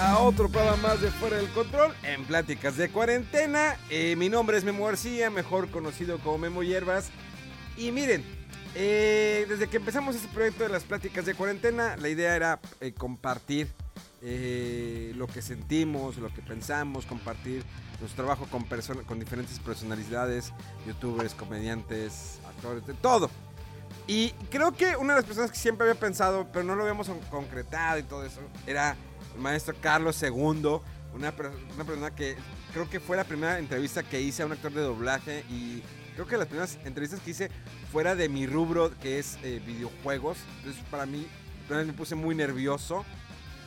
A otro programa más de Fuera del Control en Pláticas de Cuarentena. Eh, mi nombre es Memo García, mejor conocido como Memo Hierbas. Y miren, eh, desde que empezamos este proyecto de las Pláticas de Cuarentena, la idea era eh, compartir lo que sentimos, lo que pensamos, compartir nuestro trabajo con, con diferentes personalidades, youtubers, comediantes, actores, de todo. Y creo que una de las personas que siempre había pensado, pero no lo habíamos con- concretado y todo eso, era maestro Carlos II, una, per- una persona que creo que fue la primera entrevista que hice a un actor de doblaje y creo que las primeras entrevistas que hice fuera de mi rubro, que es eh, videojuegos. Entonces, para mí, me puse muy nervioso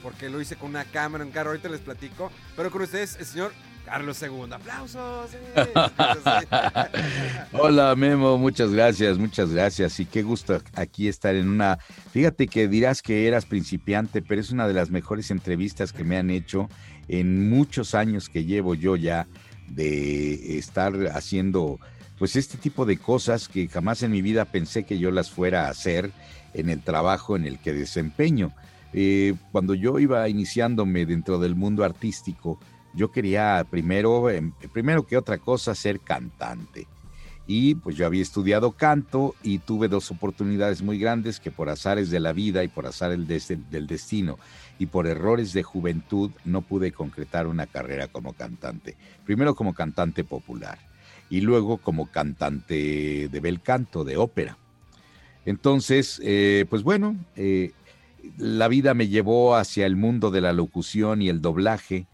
porque lo hice con una cámara en carro, ahorita les platico. Pero con ustedes, el señor Carlos II. ¡Aplausos! Hola Memo, muchas gracias, muchas gracias y qué gusto aquí estar en una, fíjate que dirás que eras principiante, pero es una de las mejores entrevistas que me han hecho en muchos años que llevo yo ya de estar haciendo pues este tipo de cosas que jamás en mi vida pensé que yo las fuera a hacer en el trabajo en el que desempeño. Eh, cuando yo iba iniciándome dentro del mundo artístico, yo quería primero, em, primero que otra cosa, ser cantante. Y pues yo había estudiado canto y tuve dos oportunidades muy grandes que por azares de la vida y por azares del, del destino y por errores de juventud no pude concretar una carrera como cantante. Primero como cantante popular y luego como cantante de bel canto, de ópera. Entonces, eh, pues bueno, eh, la vida me llevó hacia el mundo de la locución y el doblaje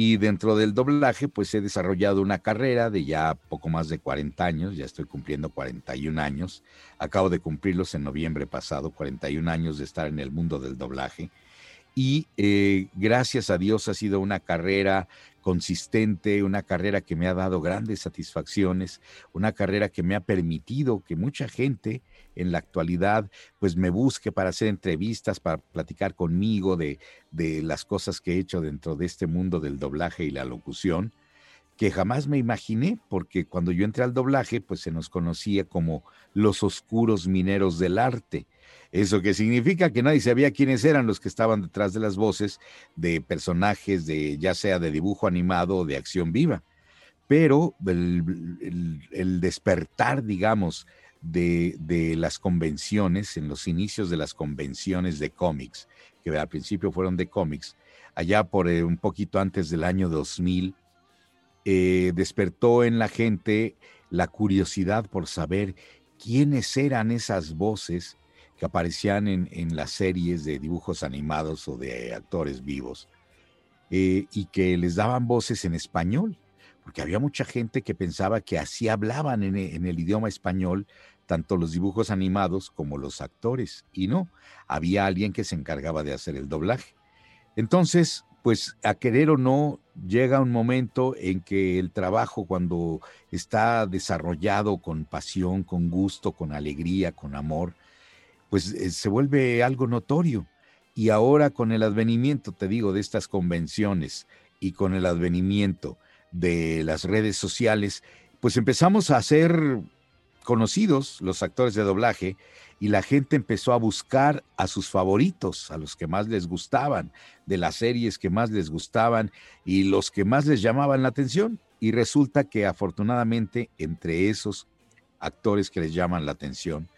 y dentro del doblaje pues he desarrollado una carrera de ya poco más de 40 años, ya estoy cumpliendo 41 años, acabo de cumplirlos en noviembre pasado, 41 años de estar en el mundo del doblaje y eh, gracias a Dios ha sido una carrera consistente, una carrera que me ha dado grandes satisfacciones, una carrera que me ha permitido que mucha gente en la actualidad pues me busque para hacer entrevistas, para platicar conmigo de, de las cosas que he hecho dentro de este mundo del doblaje y la locución, que jamás me imaginé, porque cuando yo entré al doblaje pues se nos conocía como los oscuros mineros del arte. Eso que significa que nadie sabía quiénes eran los que estaban detrás de las voces de personajes de ya sea de dibujo animado o de acción viva. Pero el, el- el despertar, digamos, de, las convenciones, en los inicios de las convenciones de cómics, que al principio fueron de cómics, allá por eh, un poquito antes del año 2000, eh, despertó en la gente la curiosidad por saber quiénes eran esas voces que aparecían en, en las series de dibujos animados o de actores vivos eh, y que les daban voces en español, porque había mucha gente que pensaba que así hablaban en, e- en el idioma español tanto los dibujos animados como los actores, y no, había alguien que se encargaba de hacer el doblaje. Entonces, pues a querer o no, llega un momento en que el trabajo cuando está desarrollado con pasión, con gusto, con alegría, con amor, pues eh, se vuelve algo notorio. Y ahora con el advenimiento, te digo, de estas convenciones y con el advenimiento de las redes sociales, pues empezamos a ser conocidos los actores de doblaje y la gente empezó a buscar a sus favoritos, a los que más les gustaban, de las series que más les gustaban y los que más les llamaban la atención. Y resulta que afortunadamente entre esos actores que les llaman la atención,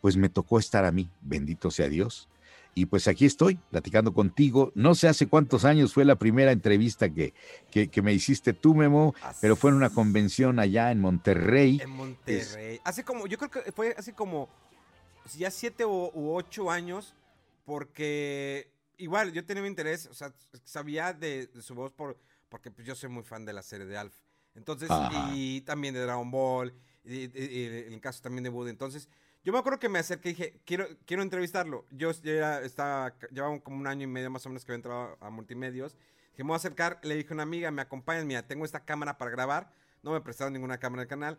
pues me tocó estar a mí, bendito sea Dios. Y pues aquí estoy, platicando contigo. No sé hace cuántos años fue la primera entrevista que, que, que me hiciste tú, Memo, pero fue en una convención allá en Monterrey. En Monterrey. Hace como, yo creo que fue hace como ya siete o, u ocho años, porque igual, yo tenía mi interés, o sea, sabía de, su voz por, porque pues, yo soy muy fan de la serie de Alf. Entonces, y también de Dragon Ball, y, en el caso también de Woody. Entonces, yo me acuerdo que me acerqué y dije, quiero, quiero entrevistarlo. Yo ya estaba, llevaba como un año y medio más o menos que había entrado a multimedios. Dije, me voy a acercar, le dije a una amiga, me acompañan, mira, tengo esta cámara para grabar. No me prestaron ninguna cámara del canal.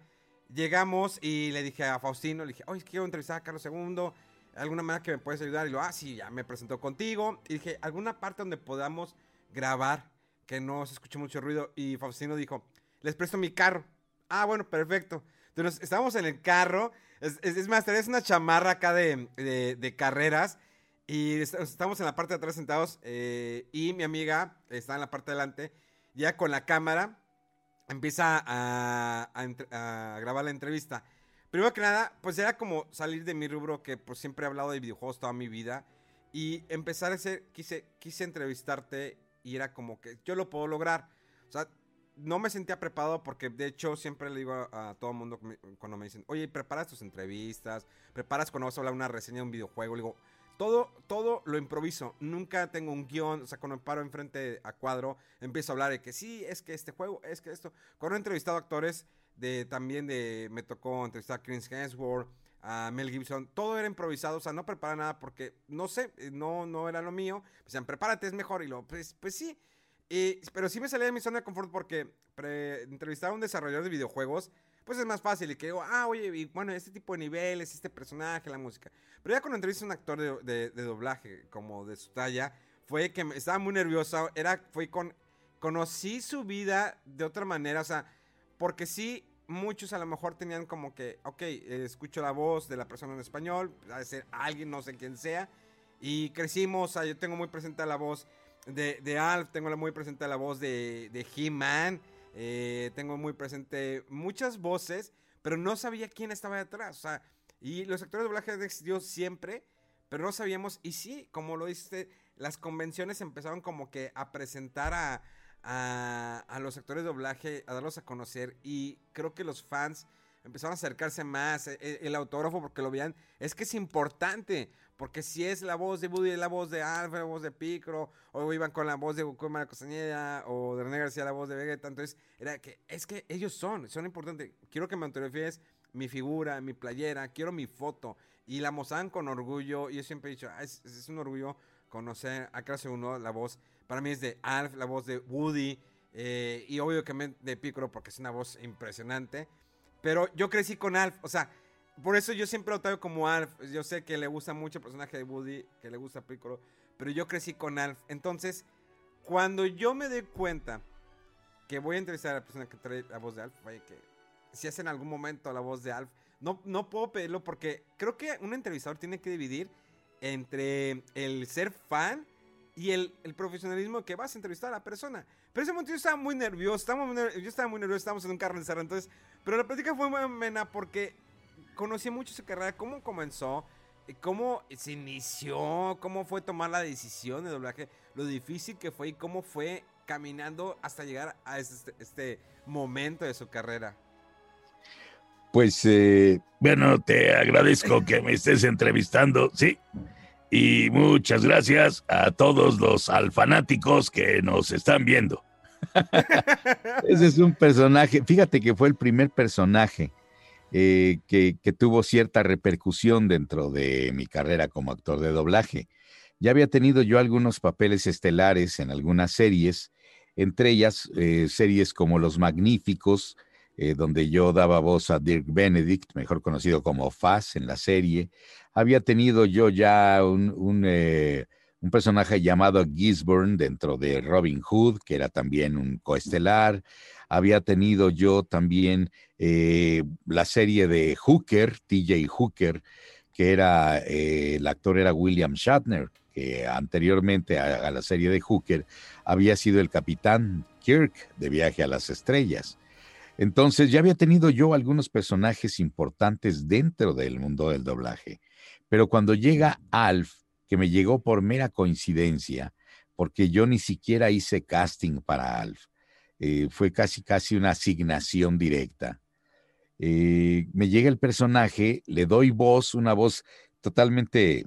Llegamos y le dije a Faustino, le dije, oye, quiero entrevistar a Carlos II alguna manera que me puedes ayudar. Y lo, ah, sí, ya me presentó contigo. Y dije, alguna parte donde podamos grabar que no se escuche mucho ruido. Y Faustino dijo, les presto mi carro. Ah, bueno, perfecto. Entonces, estábamos en el carro. Es, es, más, tenés una chamarra acá de, de, carreras. Y estamos en la parte de atrás sentados. Eh, y mi amiga está en la parte de adelante. Ya con la cámara. Empieza a, a grabar la entrevista. Primero que nada, pues era como salir de mi rubro que pues siempre he hablado de videojuegos toda mi vida y empezar a ser, quise, quise entrevistarte y era como que yo lo puedo lograr. O sea, no me sentía preparado porque de hecho siempre le digo a, todo el mundo cuando me dicen, oye, preparas tus entrevistas, preparas cuando vas a hablar una reseña de un videojuego, le digo, todo, todo lo improviso, nunca tengo un guion, o sea, cuando me paro enfrente a cuadro, empiezo a hablar de que sí, es que este juego, es que esto. Cuando he entrevistado actores, de también de me tocó entrevistar a Chris Hemsworth, a Mel Gibson, todo era improvisado, o sea, no prepara nada porque no sé, eh, no no era lo mío. Me decían, "Prepárate, es mejor." Y lo pues pues sí. Pero sí me salía de mi zona de confort porque entrevistar a un desarrollador de videojuegos pues es más fácil y que digo, ah, oye, bueno, este tipo de niveles, este personaje, la música. Pero ya cuando entrevistas a un actor de, doblaje como de su talla, fue que estaba muy nerviosa, era, fue con, conocí su vida de otra manera, o sea, porque sí, muchos a lo mejor tenían como que, ok, escucho la voz de la persona en español, a ser alguien, no sé quién sea, y crecimos, o sea, yo tengo muy presente la voz de, de Alf, tengo muy presente la voz de, de He-Man, eh, tengo muy presente muchas voces, pero no sabía quién estaba detrás, o sea, y los actores de doblaje han existido siempre, pero no sabíamos, y sí, como lo dice, las convenciones empezaron como que a presentar a a, los actores de doblaje, a darlos a conocer y creo que los fans empezaron a acercarse más, e, e, el, autógrafo porque lo veían, es que es importante, porque si es la voz de Woody, la voz de Alfred, la voz de Picro, o iban con la voz de Mara Costañeda, o de René García la voz de Vegeta, entonces era que, es que ellos son, son importantes, quiero que me autografíes mi figura, mi playera, quiero mi foto, y la mostraban con orgullo, y yo siempre he dicho, ah, es, es un orgullo conocer a clase uno la voz para mí es de Alf, la voz de Woody. Eh, y obvio que de Piccolo porque es una voz impresionante. Pero yo crecí con Alf. O sea, por eso yo siempre lo traigo como Alf. Yo sé que le gusta mucho el personaje de Woody, que le gusta Piccolo. Pero yo crecí con Alf. Entonces, cuando yo me doy cuenta que voy a entrevistar a la persona que trae la voz de Alf, vaya que si hace en algún momento la voz de Alf, no, no puedo pedirlo porque creo que un entrevistador tiene que dividir entre el ser fan y el, profesionalismo que vas a entrevistar a la persona. Pero ese momento yo estaba muy nervioso, yo estaba muy nervioso, estábamos en un carro de entonces, pero la plática fue muy amena porque conocí mucho su carrera, cómo comenzó, cómo se inició, cómo fue tomar la decisión de doblaje, lo difícil que fue y cómo fue caminando hasta llegar a este, este momento de su carrera. Pues, eh, bueno, te agradezco que me estés entrevistando, sí. Y muchas gracias a todos los alfanáticos que nos están viendo. Ese es un personaje, fíjate que fue el primer personaje eh, que, tuvo cierta repercusión dentro de mi carrera como actor de doblaje. Ya había tenido yo algunos papeles estelares en algunas series, entre ellas eh, series como Los Magníficos, eh, donde yo daba voz a Dirk Benedict, mejor conocido como Faz en la serie. Había tenido yo ya un, eh, personaje llamado Gisborne dentro de Robin Hood, que era también un coestelar. Había tenido yo también eh, la serie de Hooker, TJ Hooker, que era, el actor era William Shatner, que anteriormente a, la serie de Hooker había sido el capitán Kirk de Viaje a las Estrellas. Entonces ya había tenido yo algunos personajes importantes dentro del mundo del doblaje, pero cuando llega Alf, que me llegó por mera coincidencia, porque yo ni siquiera hice casting para Alf, eh, fue casi casi una asignación directa. Eh, me llega el personaje, le doy voz, una voz totalmente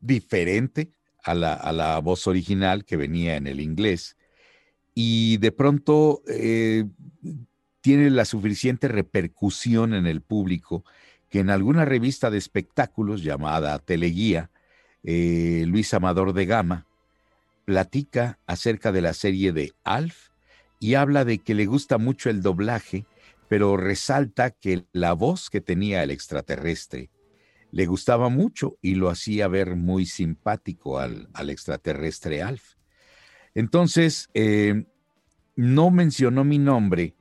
diferente a la, a la voz original que venía en el inglés y de pronto eh, tiene la suficiente repercusión en el público que en alguna revista de espectáculos llamada Teleguía, eh, Luis Amador de Gama platica acerca de la serie de Alf y habla de que le gusta mucho el doblaje, pero resalta que la voz que tenía el extraterrestre le gustaba mucho y lo hacía ver muy simpático al, extraterrestre Alf. Entonces, eh, no mencionó mi nombre,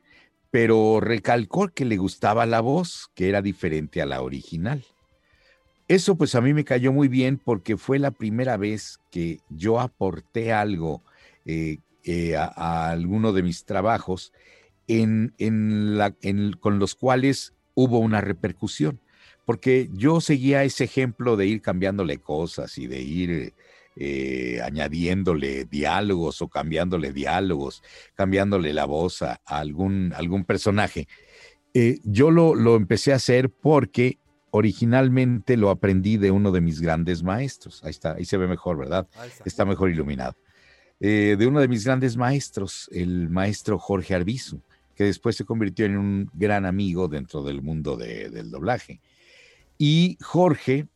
pero recalcó que le gustaba la voz, que era diferente a la original. Eso pues a mí me cayó muy bien porque fue la primera vez que yo aporté algo eh, eh, a, alguno de mis trabajos en, con los cuales hubo una repercusión. Porque yo seguía ese ejemplo de ir cambiándole cosas y de ir eh, añadiéndole diálogos o cambiándole diálogos, cambiándole la voz a, algún, algún personaje. Yo lo, lo empecé a hacer porque originalmente lo aprendí de uno de mis grandes maestros. Ahí está, ahí se ve mejor, ¿verdad? Está. mejor iluminado. Eh, de uno de mis grandes maestros, el maestro Jorge Arbizu, que después se convirtió en un gran amigo dentro del mundo del doblaje. Y Jorge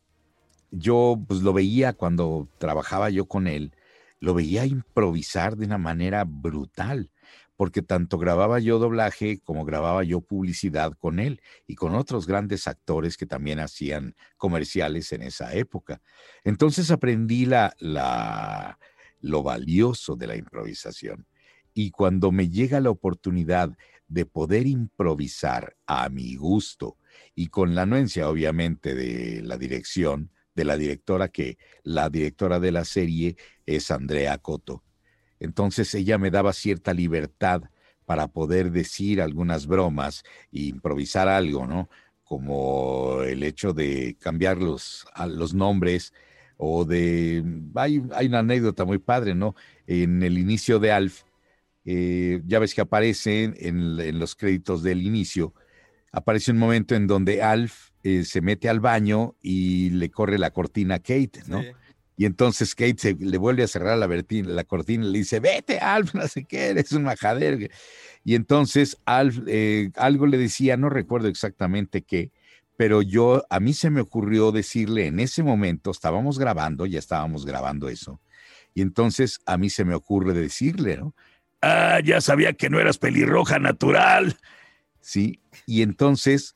yo pues lo veía cuando trabajaba yo con él, lo veía improvisar de una manera brutal, porque tanto grababa yo doblaje como grababa yo publicidad con él y con otros grandes actores que también hacían comerciales en esa época. Entonces aprendí la, la, lo valioso de la improvisación. Y cuando me llega la oportunidad de poder improvisar a mi gusto y con la anuencia obviamente de la dirección, de la directora, que la directora de la serie es Andrea Coto. Entonces ella me daba cierta libertad para poder decir algunas bromas e improvisar algo, ¿no? Como el hecho de cambiar los, los nombres o de... Hay, hay, una anécdota muy padre, ¿no? En el inicio de Alf, eh, ya ves que aparece en, en los créditos del inicio, aparece un momento en donde Alf eh, se mete al baño y le corre la cortina a Kate, ¿no? Y entonces Kate le vuelve a cerrar la, la, cortina y le dice, vete, Alf, no sé qué, eres un majadero. Y entonces Alf, eh, algo le decía, no recuerdo exactamente qué, pero yo, a mí se me ocurrió decirle en ese momento, estábamos grabando, ya estábamos grabando eso, y entonces a mí se me ocurre decirle, ¿no? Ah, ya sabía que no eras pelirroja natural. Sí, y entonces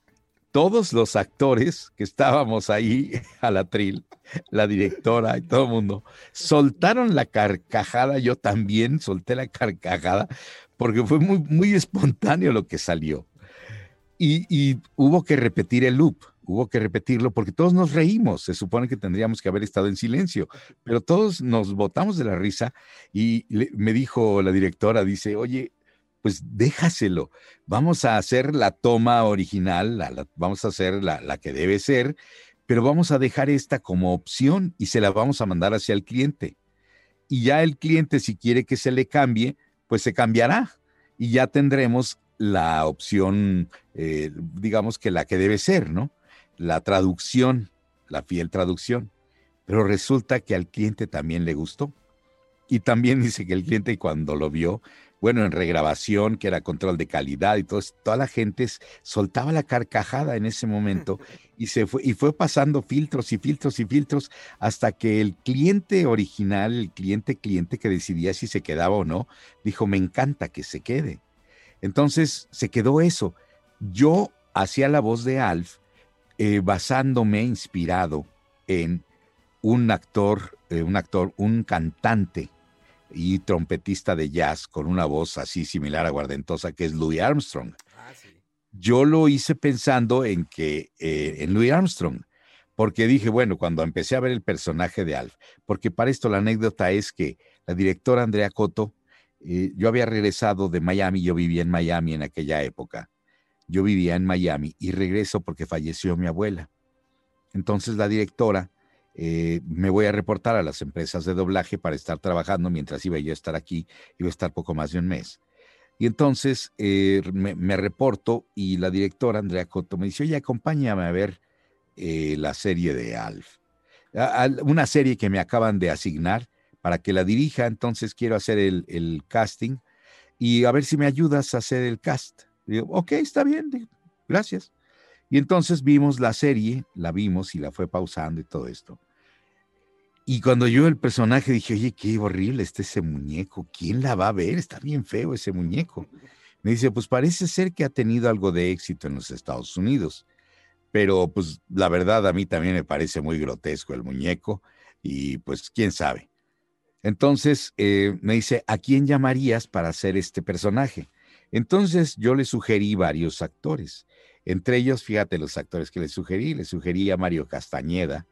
todos los actores que estábamos ahí al atril, la directora y todo el mundo, soltaron la carcajada, yo también solté la carcajada, porque fue muy, muy espontáneo lo que salió. Y, y, hubo que repetir el loop, hubo que repetirlo porque todos nos reímos, se supone que tendríamos que haber estado en silencio, pero todos nos botamos de la risa y me dijo la directora, dice, oye, pues déjaselo. Vamos a hacer la toma original, vamos a hacer la, la, que debe ser, pero vamos a dejar esta como opción y se la vamos a mandar hacia el cliente. Y ya el cliente, si quiere que se le cambie, pues se cambiará y ya tendremos la opción, eh, digamos que la que debe ser, ¿no? La traducción, la fiel traducción. Pero resulta que al cliente también le gustó. Y también dice que el cliente cuando lo vio, bueno, en regrabación, que era control de calidad y todo, toda la gente soltaba la carcajada en ese momento y se fue, y fue pasando filtros y filtros y filtros hasta que el cliente original, el cliente cliente que decidía si se quedaba o no, dijo, me encanta que se quede. Entonces se quedó eso. Yo hacía la voz de Alf eh, basándome, inspirado en un actor, eh, un actor, un cantante y trompetista de jazz con una voz así similar a Guardentosa, que es Louis Armstrong. Ah, Yo lo hice pensando en que, eh, en Louis Armstrong, porque dije, bueno, cuando empecé a ver el personaje de Alf, porque para esto la anécdota es que la directora Andrea Coto, eh, yo había regresado de Miami, yo vivía en Miami en aquella época, yo vivía en Miami y regreso porque falleció mi abuela. Entonces la directora eh, me voy a reportar a las empresas de doblaje para estar trabajando mientras iba yo a estar aquí, iba a estar poco más de un mes. Y entonces eh, me, reporto y la directora Andrea Cotto me dice, oye, acompáñame a ver eh, la serie de Alf. una serie que me acaban de asignar para que la dirija, entonces quiero hacer el, casting y a ver si me ayudas a hacer el cast. Digo, ok, está bien, gracias. Y entonces vimos la serie, la vimos y la fue pausando y todo esto. Y cuando yo el personaje dije, oye, qué horrible está ese muñeco, ¿quién la va a ver? Está bien feo ese muñeco. Me dice, pues parece ser que ha tenido algo de éxito en los Estados Unidos, pero pues la verdad a mí también me parece muy grotesco el muñeco y pues quién sabe. Entonces eh, me dice, ¿a quién llamarías para hacer este personaje? Entonces yo le sugerí varios actores. Entre ellos, fíjate los actores que le sugerí. Le sugerí a Mario Castañeda,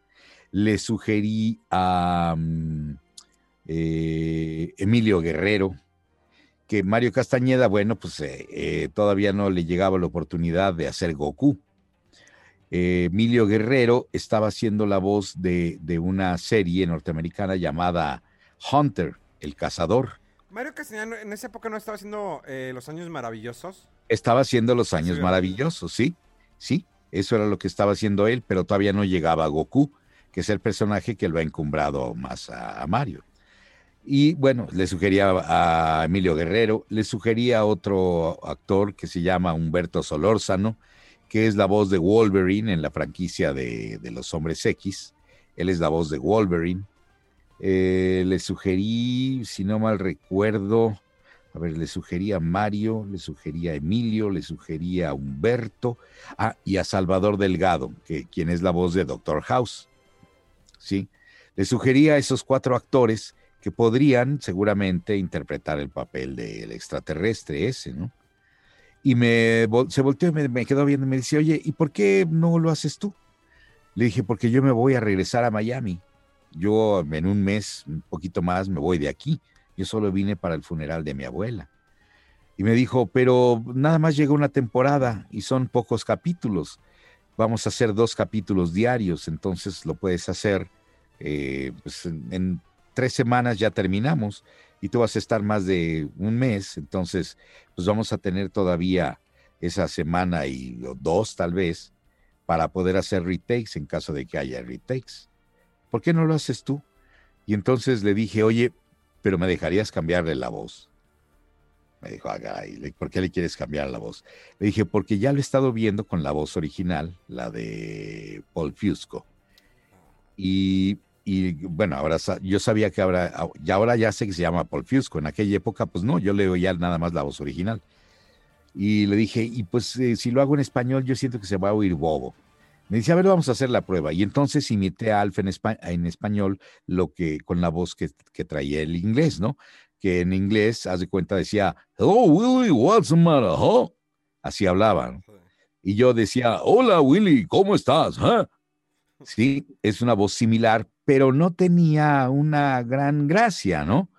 le sugerí a mm, eh, Emilio Guerrero, que Mario Castañeda, bueno, pues eh, eh, todavía no le llegaba la oportunidad de hacer Goku. Emilio Guerrero estaba haciendo la voz de, de, una serie norteamericana llamada Hunter, el cazador. Mario Castañeda en esa época no estaba haciendo Los Años Maravillosos. Estaba haciendo Los Años Maravillosos, sí, sí, eso era lo que estaba haciendo él, pero todavía no llegaba a Goku, que es el personaje que lo ha encumbrado más a Mario. Y bueno, le sugería a Emilio Guerrero, le sugería a otro actor que se llama Humberto Solórzano, que es la voz de Wolverine en la franquicia de, los Hombres X. Él es la voz de Wolverine. Eh, le sugerí, si no mal recuerdo, a ver, le sugería a Mario, le sugería a Emilio, le sugería a Humberto, ah, y a Salvador Delgado, que, quien es la voz de Doctor House. ¿Sí? Le sugería a esos cuatro actores que podrían seguramente interpretar el papel del extraterrestre ese, ¿no? Y me, se volteó y me, quedó viendo y me dice, oye, ¿y por qué no lo haces tú? Le dije, porque yo me voy a regresar a Miami. Yo en un mes, un poquito más, me voy de aquí. Yo solo vine para el funeral de mi abuela. Y me dijo, pero nada más llega una temporada y son pocos capítulos. Vamos a hacer dos capítulos diarios, entonces lo puedes hacer eh, pues en tres semanas ya terminamos y tú vas a estar más de un mes, entonces pues vamos a tener todavía esa semana y dos tal vez para poder hacer retakes en caso de que haya retakes. ¿Por qué no lo haces tú? Y entonces le dije, oye, pero me dejarías cambiarle la voz. Me dijo, ah, ¿por qué le quieres cambiar la voz? Le dije, porque ya lo he estado viendo con la voz original, la de Paul Fusco. Y y bueno, ahora yo sabía que ahora, ya ahora ya sé que se llama Paul Fusco. En aquella época, pues no, yo le oía nada más la voz original. Y le dije, y pues eh, si lo hago en español, yo siento que se va a oír bobo. Me dice, a ver, vamos a hacer la prueba. Y entonces imité a Alf en, en español lo que, con la voz que, que, traía el inglés, ¿no? Que en inglés, haz de cuenta, decía, Hello, Willy, what's the matter, huh? Así hablaban. Y yo decía, hola, Willy, ¿cómo estás? Huh? Sí, es una voz similar, pero no tenía una gran gracia, ¿no?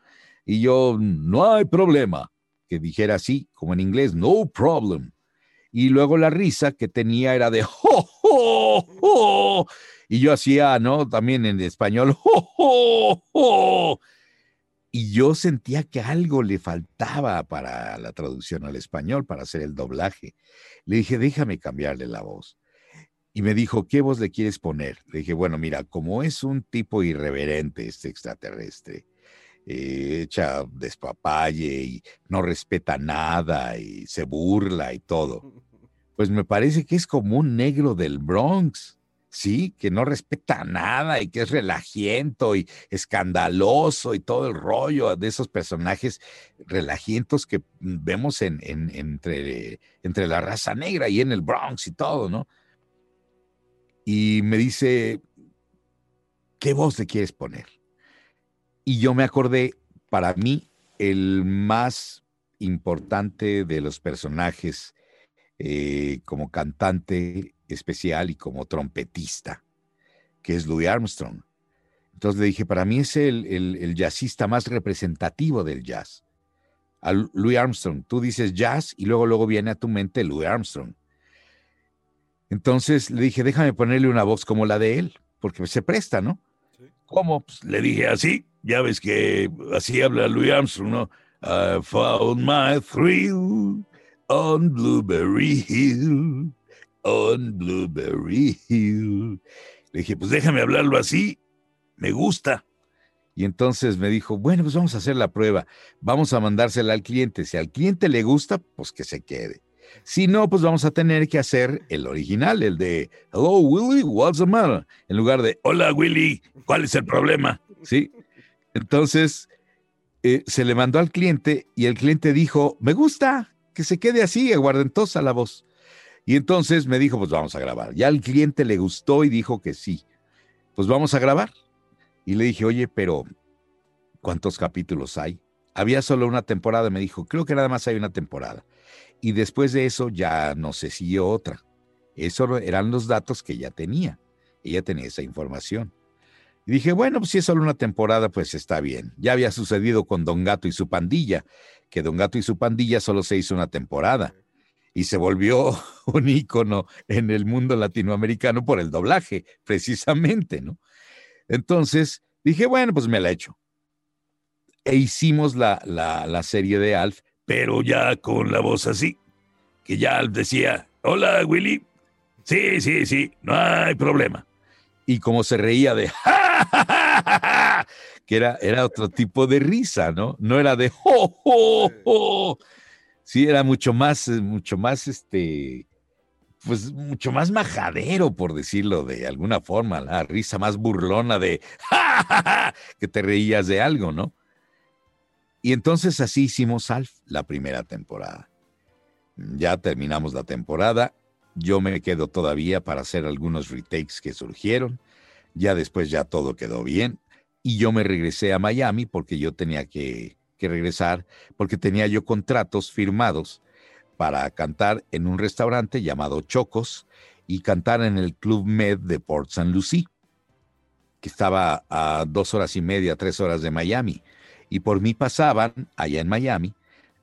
Y yo, no hay problema, que dijera así, como en inglés, no problem. Y luego la risa que tenía era de, ¡ho, ho, ho! Y yo hacía, ¿no? También en español, ¡ho, ho, ho! Y yo sentía que algo le faltaba para la traducción al español, para hacer el doblaje. Le dije, déjame cambiarle la voz y me dijo, ¿qué voz le quieres poner? Le dije, bueno, mira, como es un tipo irreverente este extraterrestre, eh, echa despapalle y no respeta nada y se burla y todo, pues me parece que es como un negro del Bronx. Sí, que no respeta nada y que es relajiento y escandaloso y todo el rollo de esos personajes relajientos que vemos en, entre, entre la raza negra y en el Bronx y todo, ¿no? Y me dice, ¿qué voz le quieres poner? Y yo me acordé, para mí, el más importante de los personajes eh, como cantante especial y como trompetista, que es Louis Armstrong. Entonces le dije, para mí es el, el, jazzista más representativo del jazz. A Louis Armstrong, tú dices jazz y luego, luego viene a tu mente Louis Armstrong. Entonces le dije, déjame ponerle una voz como la de él, porque se presta, ¿no? ¿Cómo? Pues le dije así, ya ves que así habla Louis Armstrong, ¿no? I found my thrill on Blueberry Hill, on Blueberry Hill. Le dije, pues déjame hablarlo así me gusta. Y entonces me dijo, bueno, pues vamos a hacer la prueba, vamos a mandársela al cliente. Si al cliente le gusta, pues que se quede. Si no, pues vamos a tener que hacer el original, el de Hello Willy, what's the matter? En lugar de Hola Willy, ¿cuál es el problema? Sí. Entonces eh, se le mandó al cliente y el cliente dijo, me gusta, que se quede así, aguardentosa la voz. Y entonces me dijo, pues vamos a grabar. Ya al cliente le gustó y dijo que sí. Pues vamos a grabar. Y le dije, oye, pero ¿cuántos capítulos hay? Había solo una temporada. Me dijo, creo que nada más hay una temporada. Y después de eso ya no se siguió otra. Eso eran los datos que ella tenía. Ella tenía esa información. Y dije, bueno, pues si es solo una temporada, pues está bien. Ya había sucedido con Don Gato y su pandilla, que Don Gato y su pandilla solo se hizo una temporada. Y se volvió un ícono en el mundo latinoamericano por el doblaje, precisamente, ¿no? Entonces dije, bueno, pues me la echo. E hicimos la, la serie de Alf, pero ya con la voz así, que ya decía, hola Willy, sí, sí, sí, no hay problema. Y como se reía de, que era, era otro tipo de risa, ¿no? No era de, ¡jo, jo, jo! Sí, era mucho más, mucho más, este, pues mucho más majadero, por decirlo de alguna forma, la risa más burlona de que te reías de algo, ¿no? Y entonces así hicimos Alf la primera temporada. Ya terminamos la temporada, yo me quedo todavía para hacer algunos retakes que surgieron, ya después ya todo quedó bien y yo me regresé a Miami porque yo tenía que, que regresar, porque tenía yo contratos firmados para cantar en un restaurante llamado Chocos y cantar en el Club Med de Port St. Lucie, que estaba a dos horas y media, tres horas de Miami. Y por mí pasaban, allá en Miami,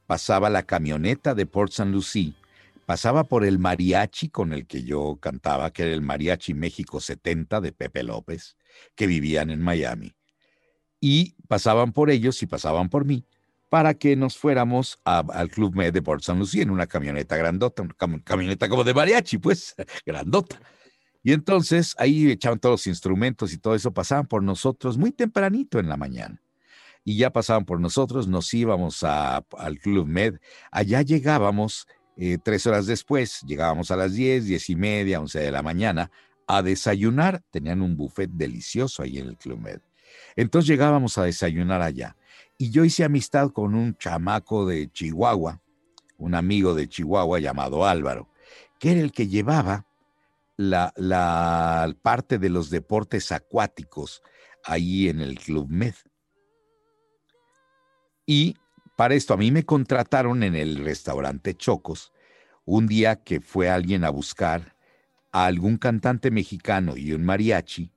pasaba la camioneta de Port St. Lucie, pasaba por el mariachi con el que yo cantaba, que era el Mariachi México 70 de Pepe López, que vivían en Miami. Y pasaban por ellos y pasaban por mí para que nos fuéramos al Club Med de Port San Lucía en una camioneta grandota, una camioneta como de mariachi, pues, grandota. Y entonces ahí echaban todos los instrumentos y todo eso, pasaban por nosotros muy tempranito en la mañana. Y ya pasaban por nosotros, nos íbamos al Club Med. Allá llegábamos eh, tres horas después, llegábamos a las diez, diez y media, once de la mañana a desayunar. Tenían un buffet delicioso ahí en el Club Med. Entonces llegábamos a desayunar allá y yo hice amistad con un chamaco de Chihuahua, un amigo de Chihuahua llamado Álvaro, que era el que llevaba la, la parte de los deportes acuáticos ahí en el Club Med. Y para esto a mí me contrataron en el restaurante Chocos un día que fue alguien a buscar a algún cantante mexicano y un mariachi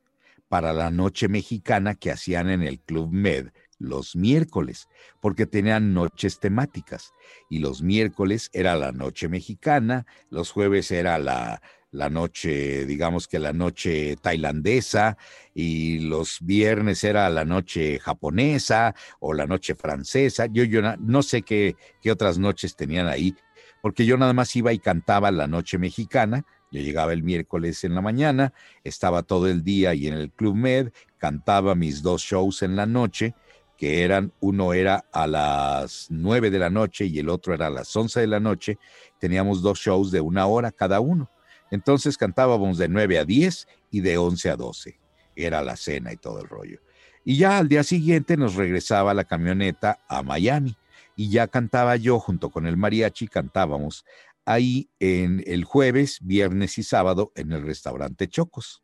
para la noche mexicana que hacían en el Club Med los miércoles, porque tenían noches temáticas. Y los miércoles era la noche mexicana, los jueves era la, la noche, digamos que la noche tailandesa, y los viernes era la noche japonesa o la noche francesa. Yo, yo no sé qué, qué otras noches tenían ahí, porque yo nada más iba y cantaba la noche mexicana. Yo llegaba el miércoles en la mañana, estaba todo el día y en el Club Med, cantaba mis dos shows en la noche que eran, uno era a las 9 de la noche y el otro era a las 11 de la noche. Teníamos dos shows de una hora cada uno. Entonces cantábamos de 9 a 10 y de 11 a 12. Era la cena y todo el rollo. Y ya al día siguiente nos regresaba la camioneta a Miami y ya cantaba yo junto con el mariachi, cantábamos ahí en el jueves, viernes y sábado en el restaurante Chocos.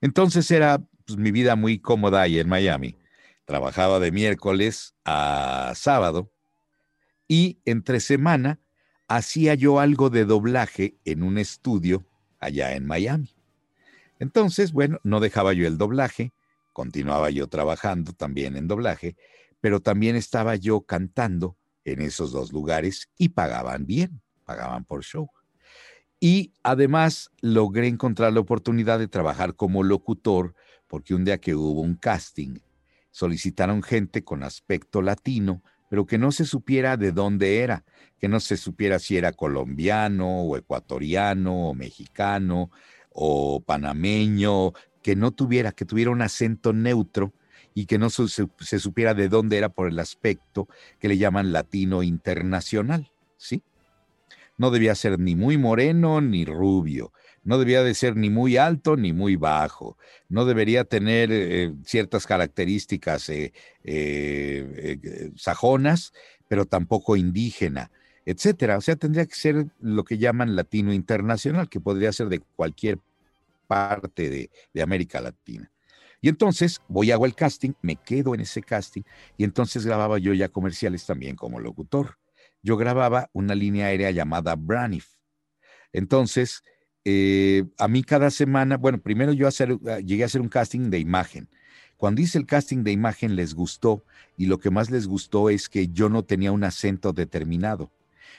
Entonces era pues, mi vida muy cómoda ahí en Miami trabajaba de miércoles a sábado y entre semana hacía yo algo de doblaje en un estudio allá en Miami. Entonces, bueno, no dejaba yo el doblaje, continuaba yo trabajando también en doblaje, pero también estaba yo cantando en esos dos lugares y pagaban bien, pagaban por show. Y además logré encontrar la oportunidad de trabajar como locutor porque un día que hubo un casting solicitaron gente con aspecto latino, pero que no se supiera de dónde era, que no se supiera si era colombiano o ecuatoriano o mexicano o panameño, que no tuviera, que tuviera un acento neutro y que no se, se, supiera de dónde era por el aspecto que le llaman latino internacional, ¿sí? No debía ser ni muy moreno ni rubio, no debía de ser ni muy alto ni muy bajo, no debería tener eh, ciertas características eh, eh, sajonas, pero tampoco indígena, etcétera. O sea, tendría que ser lo que llaman latino internacional, que podría ser de cualquier parte de, de América Latina. Y entonces voy, hago el casting, me quedo en ese casting y entonces grababa yo ya comerciales también como locutor. Yo grababa una línea aérea llamada Braniff. Entonces, eh, a mí cada semana, bueno, primero yo ah, llegué a hacer un casting de imagen. Cuando hice el casting de imagen les gustó y lo que más les gustó es que yo no tenía un acento determinado.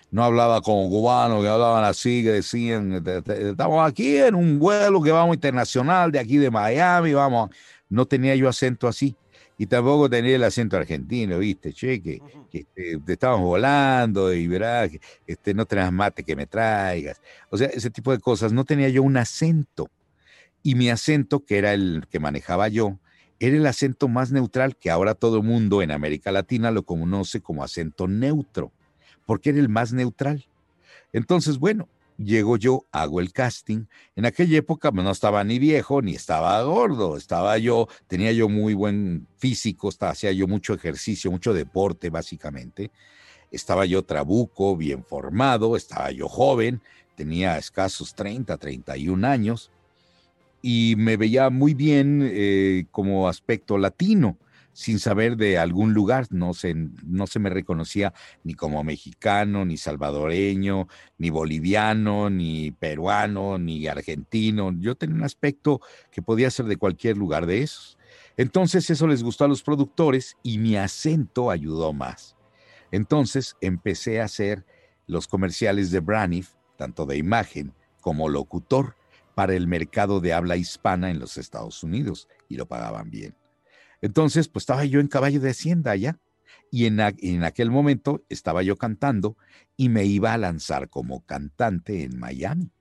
No hablaba como cubano, que hablaban así, que decían, estamos aquí en un vuelo que vamos internacional de aquí de Miami, vamos. No tenía yo acento así y tampoco tenía el acento argentino, ¿viste? Che, que, este, te estábamos volando y verás, que este, no tenés mate que me traigas. O sea, ese tipo de cosas. No tenía yo un acento. Y mi acento, que era el que manejaba yo, era el acento más neutral que ahora todo el mundo en América Latina lo conoce como acento neutro, porque era el más neutral. Entonces, bueno, llego yo, hago el casting. En aquella época pues, no estaba ni viejo ni estaba gordo, estaba yo, tenía yo muy buen físico, hacía yo mucho ejercicio, mucho deporte básicamente. Estaba yo trabuco, bien formado, estaba yo joven, tenía escasos 30, 31 años y me veía muy bien eh, como aspecto latino sin saber de algún lugar, no se, no se me reconocía ni como mexicano, ni salvadoreño, ni boliviano, ni peruano, ni argentino. Yo tenía un aspecto que podía ser de cualquier lugar de esos. Entonces eso les gustó a los productores y mi acento ayudó más. Entonces empecé a hacer los comerciales de Braniff, tanto de imagen como locutor, para el mercado de habla hispana en los Estados Unidos y lo pagaban bien. Entonces, pues estaba yo en caballo de hacienda allá y en, en, aquel momento estaba yo cantando y me iba a lanzar como cantante en Miami.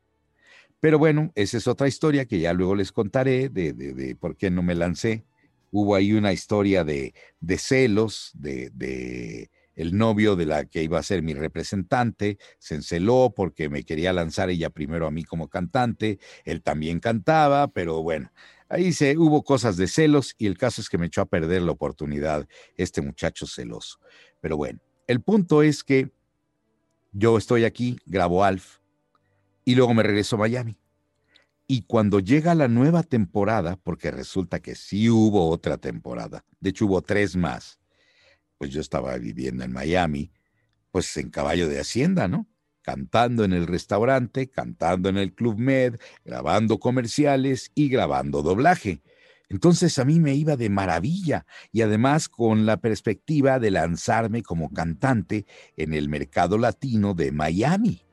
Pero bueno, esa es otra historia que ya luego les contaré de, de, por qué no me lancé. Hubo ahí una historia de, de celos, de, de el novio de la que iba a ser mi representante se enceló porque me quería lanzar ella primero a mí como cantante. Él también cantaba, pero bueno, Ahí se, hubo cosas de celos y el caso es que me echó a perder la oportunidad este muchacho celoso. Pero bueno, el punto es que yo estoy aquí, grabo Alf y luego me regreso a Miami. Y cuando llega la nueva temporada, porque resulta que sí hubo otra temporada, de hecho hubo tres más, pues yo estaba viviendo en Miami, pues en caballo de hacienda, ¿no? Cantando en el restaurante, cantando en el Club Med, grabando comerciales y grabando doblaje. Entonces a mí me iba de maravilla y además con la perspectiva de lanzarme como cantante en el mercado latino de Miami.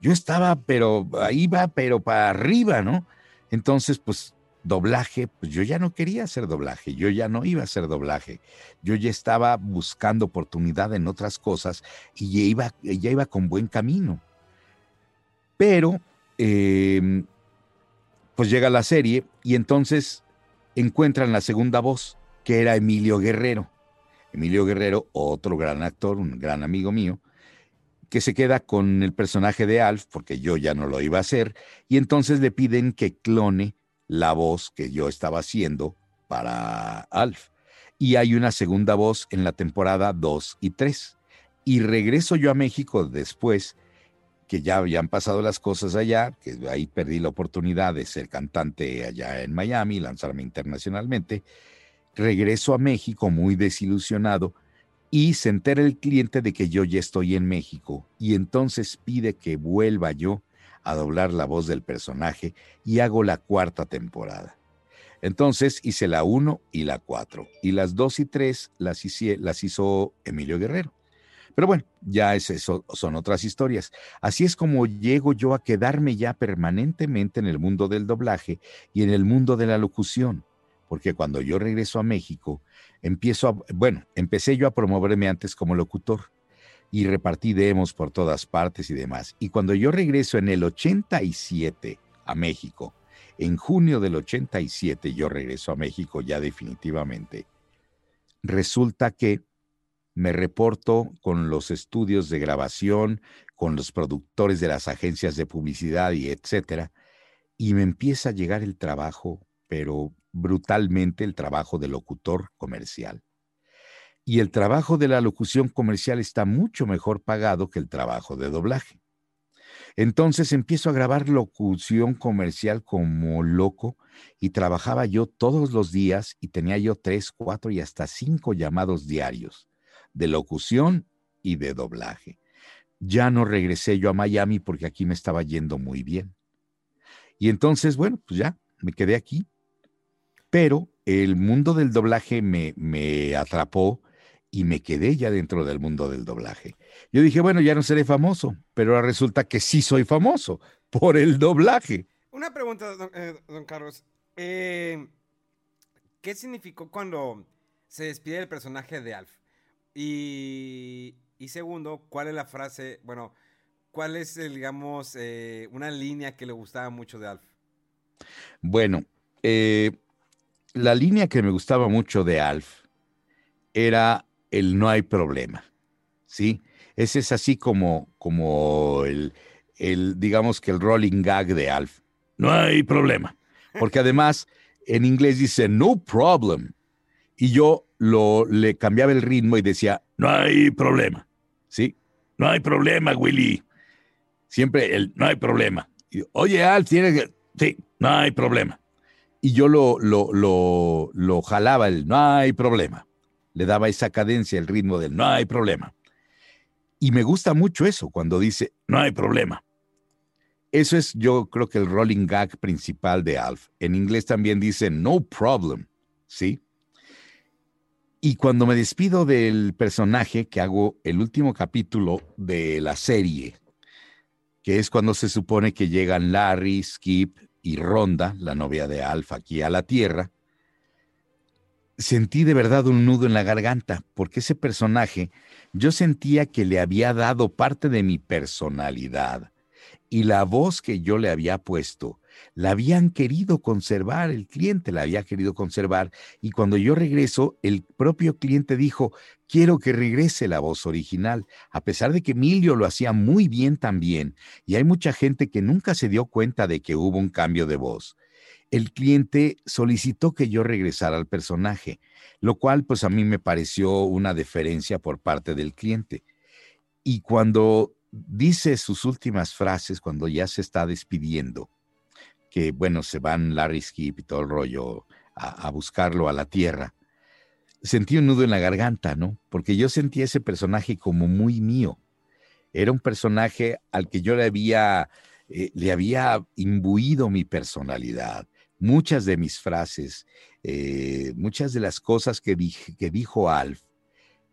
Yo estaba, pero va, pero para arriba, ¿no? Entonces, pues doblaje, pues yo ya no quería hacer doblaje, yo ya no iba a hacer doblaje, yo ya estaba buscando oportunidad en otras cosas y ya iba, ya iba con buen camino. Pero, em, pues llega la serie y entonces encuentran la segunda voz, que era Emilio Guerrero. Emilio Guerrero, otro gran actor, un gran amigo mío, que se queda con el personaje de Alf, porque yo ya no lo iba a hacer, y entonces le piden que clone la voz que yo estaba haciendo para Alf. Y hay una segunda voz en la temporada 2 y 3. Y regreso yo a México después, que ya habían pasado las cosas allá, que ahí perdí la oportunidad de ser cantante allá en Miami, lanzarme internacionalmente. Regreso a México muy desilusionado y se entera el cliente de que yo ya estoy en México y entonces pide que vuelva yo a doblar la voz del personaje y hago la cuarta temporada. Entonces hice la 1 y la 4 y las 2 y 3 las, las hizo Emilio Guerrero. Pero bueno, ya es eso, son otras historias. Así es como llego yo a quedarme ya permanentemente en el mundo del doblaje y en el mundo de la locución, porque cuando yo regreso a México, empiezo bueno, empecé yo a promoverme antes como locutor y repartí demos por todas partes y demás. Y cuando yo regreso en el 87 a México, en junio del 87 yo regreso a México ya definitivamente, resulta que me reporto con los estudios de grabación, con los productores de las agencias de publicidad y etcétera, y me empieza a llegar el trabajo, pero brutalmente el trabajo de locutor comercial. Y el trabajo de la locución comercial está mucho mejor pagado que el trabajo de doblaje. Entonces empiezo a grabar locución comercial como loco y trabajaba yo todos los días y tenía yo tres, cuatro y hasta cinco llamados diarios de locución y de doblaje. Ya no regresé yo a Miami porque aquí me estaba yendo muy bien. Y entonces, bueno, pues ya, me quedé aquí. Pero el mundo del doblaje me, me atrapó y me quedé ya dentro del mundo del doblaje. Yo dije, bueno, ya no seré famoso, pero ahora resulta que sí soy famoso por el doblaje. Una pregunta, don, eh, Carlos. Eh, ¿Qué significó cuando se despide el personaje de Alf? Y, segundo, ¿cuál es la frase, bueno, cuál es, digamos, eh, una línea que le gustaba mucho de Alf? Bueno, la línea que me gustaba mucho de Alf era el no hay problema, ¿sí? Ese es así como, como el, el, digamos que el rolling gag de Alf. No hay problema. Porque además en inglés dice no problem. Y yo lo, le cambiaba el ritmo y decía, no hay problema. ¿Sí? No hay problema, Willy. Siempre el no hay problema. Oye, Alf, tiene que... Sí, no hay problema. Y yo lo, lo, lo, lo jalaba el no hay problema le daba esa cadencia, el ritmo del no hay problema. Y me gusta mucho eso cuando dice no hay problema. Eso es yo creo que el rolling gag principal de Alf. En inglés también dice no problem, ¿sí? Y cuando me despido del personaje que hago el último capítulo de la serie, que es cuando se supone que llegan Larry, Skip y Ronda, la novia de Alf, aquí a la Tierra, sentí de verdad un nudo en la garganta, porque ese personaje yo sentía que le había dado parte de mi personalidad y la voz que yo le había puesto, la habían querido conservar, el cliente la había querido conservar y cuando yo regreso, el propio cliente dijo, quiero que regrese la voz original, a pesar de que Emilio lo hacía muy bien también y hay mucha gente que nunca se dio cuenta de que hubo un cambio de voz el cliente solicitó que yo regresara al personaje, lo cual pues a mí me pareció una deferencia por parte del cliente. Y cuando dice sus últimas frases, cuando ya se está despidiendo, que bueno, se van Larry Skip y todo el rollo a, buscarlo a la tierra, sentí un nudo en la garganta, ¿no? Porque yo sentía ese personaje como muy mío. Era un personaje al que yo le había, eh, le había imbuido mi personalidad muchas de mis frases, eh, muchas de las cosas que, que dijo Alf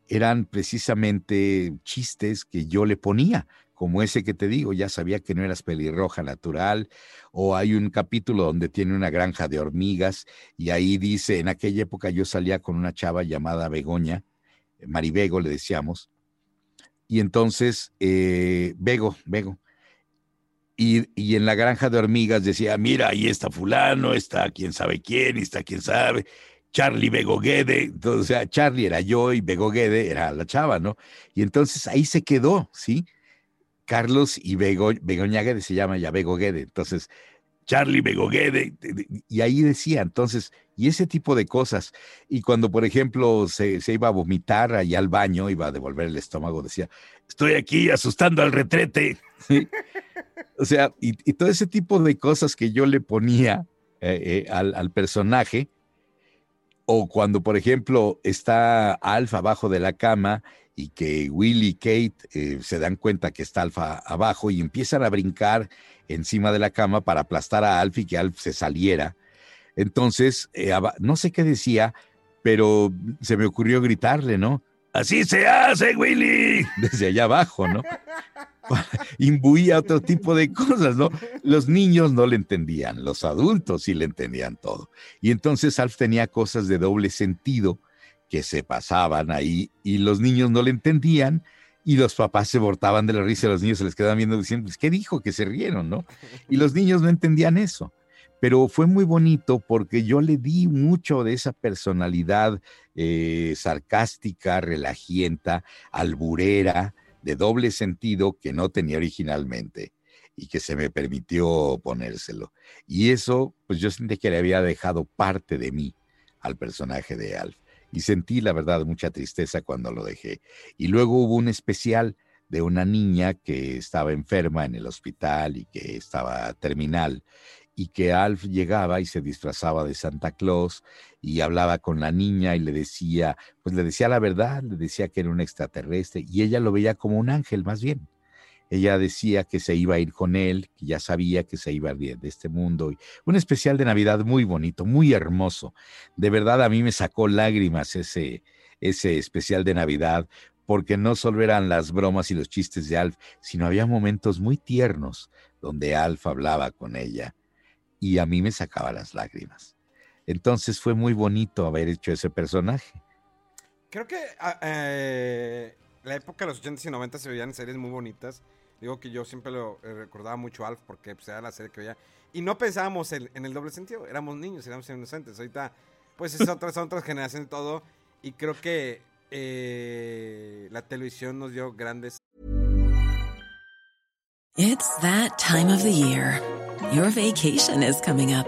eran precisamente chistes que yo le ponía, como ese que te digo, ya sabía que no eras pelirroja natural, o hay un capítulo donde tiene una granja de hormigas y ahí dice, en aquella época yo salía con una chava llamada Begoña, Maribego le decíamos, y entonces, eh, Bego, Bego, y, en la granja de hormigas decía, mira, ahí está fulano, está quién sabe quién, está quién sabe, Charlie Begoguede, entonces, o sea, Charlie era yo y Begoguede era la chava, ¿no? Y entonces ahí se quedó, ¿sí? Carlos y Bego, se llama ya Begoguede, entonces Charlie Begoguede, y ahí decía, entonces, y ese tipo de cosas. Y cuando, por ejemplo, se, se, iba a vomitar allá al baño, iba a devolver el estómago, decía, estoy aquí asustando al retrete. O sea, y, todo ese tipo de cosas que yo le ponía eh, eh, al, personaje, o cuando, por ejemplo, está Alfa abajo de la cama y que Will y Kate eh, se dan cuenta que está Alfa abajo y empiezan a brincar encima de la cama para aplastar a Alf y que Alf se saliera. Entonces, no sé qué decía, pero se me ocurrió gritarle, ¿no? Así se hace, Willy. Desde allá abajo, ¿no? imbuía otro tipo de cosas, ¿no? Los niños no le entendían, los adultos sí le entendían todo. Y entonces Alf tenía cosas de doble sentido que se pasaban ahí y los niños no le entendían y los papás se bortaban de la risa y los niños se les quedaban viendo diciendo, pues, ¿qué dijo? Que se rieron, ¿no? Y los niños no entendían eso. pero fue muy bonito porque yo le di mucho de esa personalidad eh, sarcástica, relajienta, alburera, de doble sentido que no tenía originalmente y que se me permitió ponérselo. Y eso, pues yo sentí que le había dejado parte de mí al personaje de Alf. Y sentí, la verdad, mucha tristeza cuando lo dejé. Y luego hubo un especial de una niña que estaba enferma en el hospital y que estaba terminal y que Alf llegaba y se disfrazaba de Santa Claus y hablaba con la niña y le decía, pues le decía la verdad, le decía que era un extraterrestre y ella lo veía como un ángel más bien. Ella decía que se iba a ir con él, que ya sabía que se iba a ir de este mundo. Un especial de Navidad muy bonito, muy hermoso. De verdad a mí me sacó lágrimas ese, ese especial de Navidad, porque no solo eran las bromas y los chistes de Alf, sino había momentos muy tiernos donde Alf hablaba con ella y a mí me sacaba las lágrimas. Entonces fue muy bonito haber hecho ese personaje. Creo que ah, eh, la época de los 80s y 90 se veían series muy bonitas. Digo que yo siempre lo eh, recordaba mucho Alf porque pues, era la serie que veía. Y no pensábamos en, el doble sentido. Éramos niños, éramos inocentes. Ahorita, pues es otra, son otras generaciones y todo. Y creo que eh, la televisión nos dio grandes. It's that time of the year. Your vacation is coming up.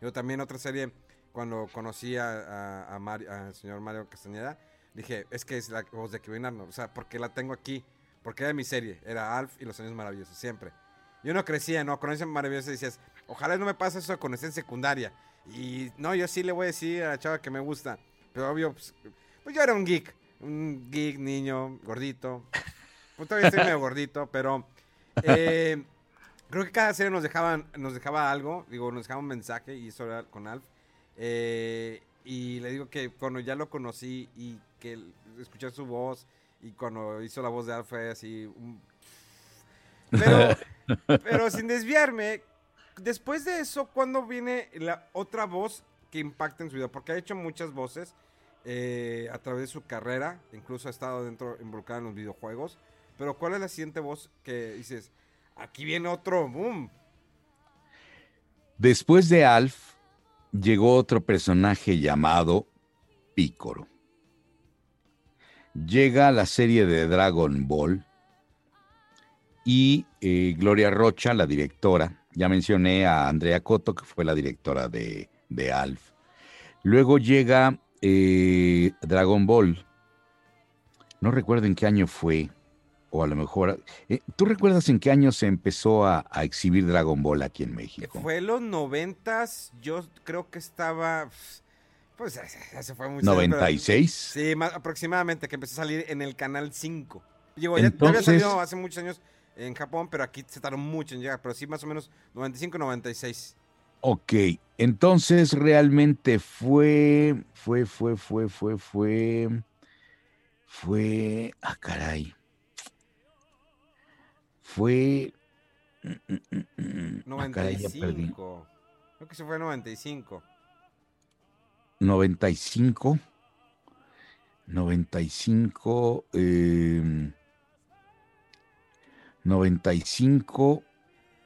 Yo también otra serie, cuando conocí a, al señor Mario Castañeda, dije, es que es la voz de Kevin Arnold. O sea, porque la tengo aquí. Porque era mi serie. Era Alf y los años maravillosos, siempre. Yo no crecía, ¿no? Con ese maravilloso decías, ojalá no me pase eso con esta en secundaria. Y no, yo sí le voy a decir a la chava que me gusta. Pero obvio, pues, pues yo era un geek. Un geek, niño, gordito. Pues todavía estoy medio gordito, pero... Eh, creo que cada serie nos dejaban, nos dejaba algo, digo, nos dejaba un mensaje y eso era con Alf. Eh, y le digo que cuando ya lo conocí y que escuché su voz y cuando hizo la voz de Alf fue así Pero, pero sin desviarme, después de eso, ¿cuándo viene la otra voz que impacta en su vida? Porque ha hecho muchas voces eh, a través de su carrera, incluso ha estado dentro, involucrado en los videojuegos. Pero ¿cuál es la siguiente voz que dices, aquí viene otro boom? Después de Alf, llegó otro personaje llamado Pícoro. Llega la serie de Dragon Ball y eh, Gloria Rocha, la directora, ya mencioné a Andrea Coto, que fue la directora de, Alf. Luego llega eh, Dragon Ball. No recuerdo en qué año fue, o a lo mejor... Eh, ¿Tú recuerdas en qué año se empezó a, exhibir Dragon Ball aquí en México? Fue en los noventas, yo creo que estaba... Pues se fue mucho. ¿96? sí, más, aproximadamente, que empezó a salir en el Canal 5. Llegó, ya, había salido hace muchos años en Japón, pero aquí se tardó mucho en llegar, pero sí más o menos 95-96. Ok, entonces realmente fue, fue, fue, fue, fue, fue, fue, ah, caray, fue... 95. Mm, mm, mm, ah, Creo que se fue 95. 95. 95. Eh, 95.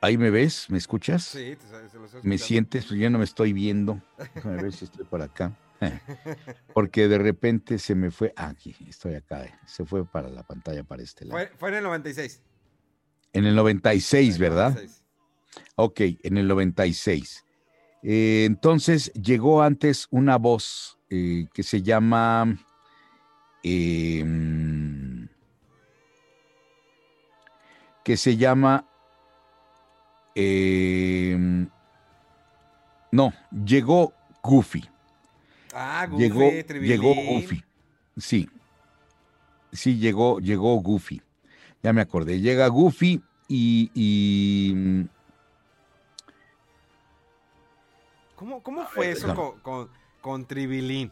Ahí me ves, ¿me escuchas? Sí, te, lo ¿Me sientes? Pues yo no me estoy viendo. Déjame ver si estoy por acá. Porque de repente se me fue. Ah, aquí, estoy acá. Eh. Se fue para la pantalla para este lado. Fue, en el 96. En el 96, ¿verdad? Ok, en el 96. Eh, entonces llegó antes una voz eh, que se llama. Em, que se llama... Em, no, llegó Goofy. Ah, Goofy, llegó, llegó Goofy. Sí. Sí, llegó, llegó Goofy. Ya me acordé. Llega Goofy y, ¿Cómo, cómo fue ver, eso no. con, con, con Tribilín,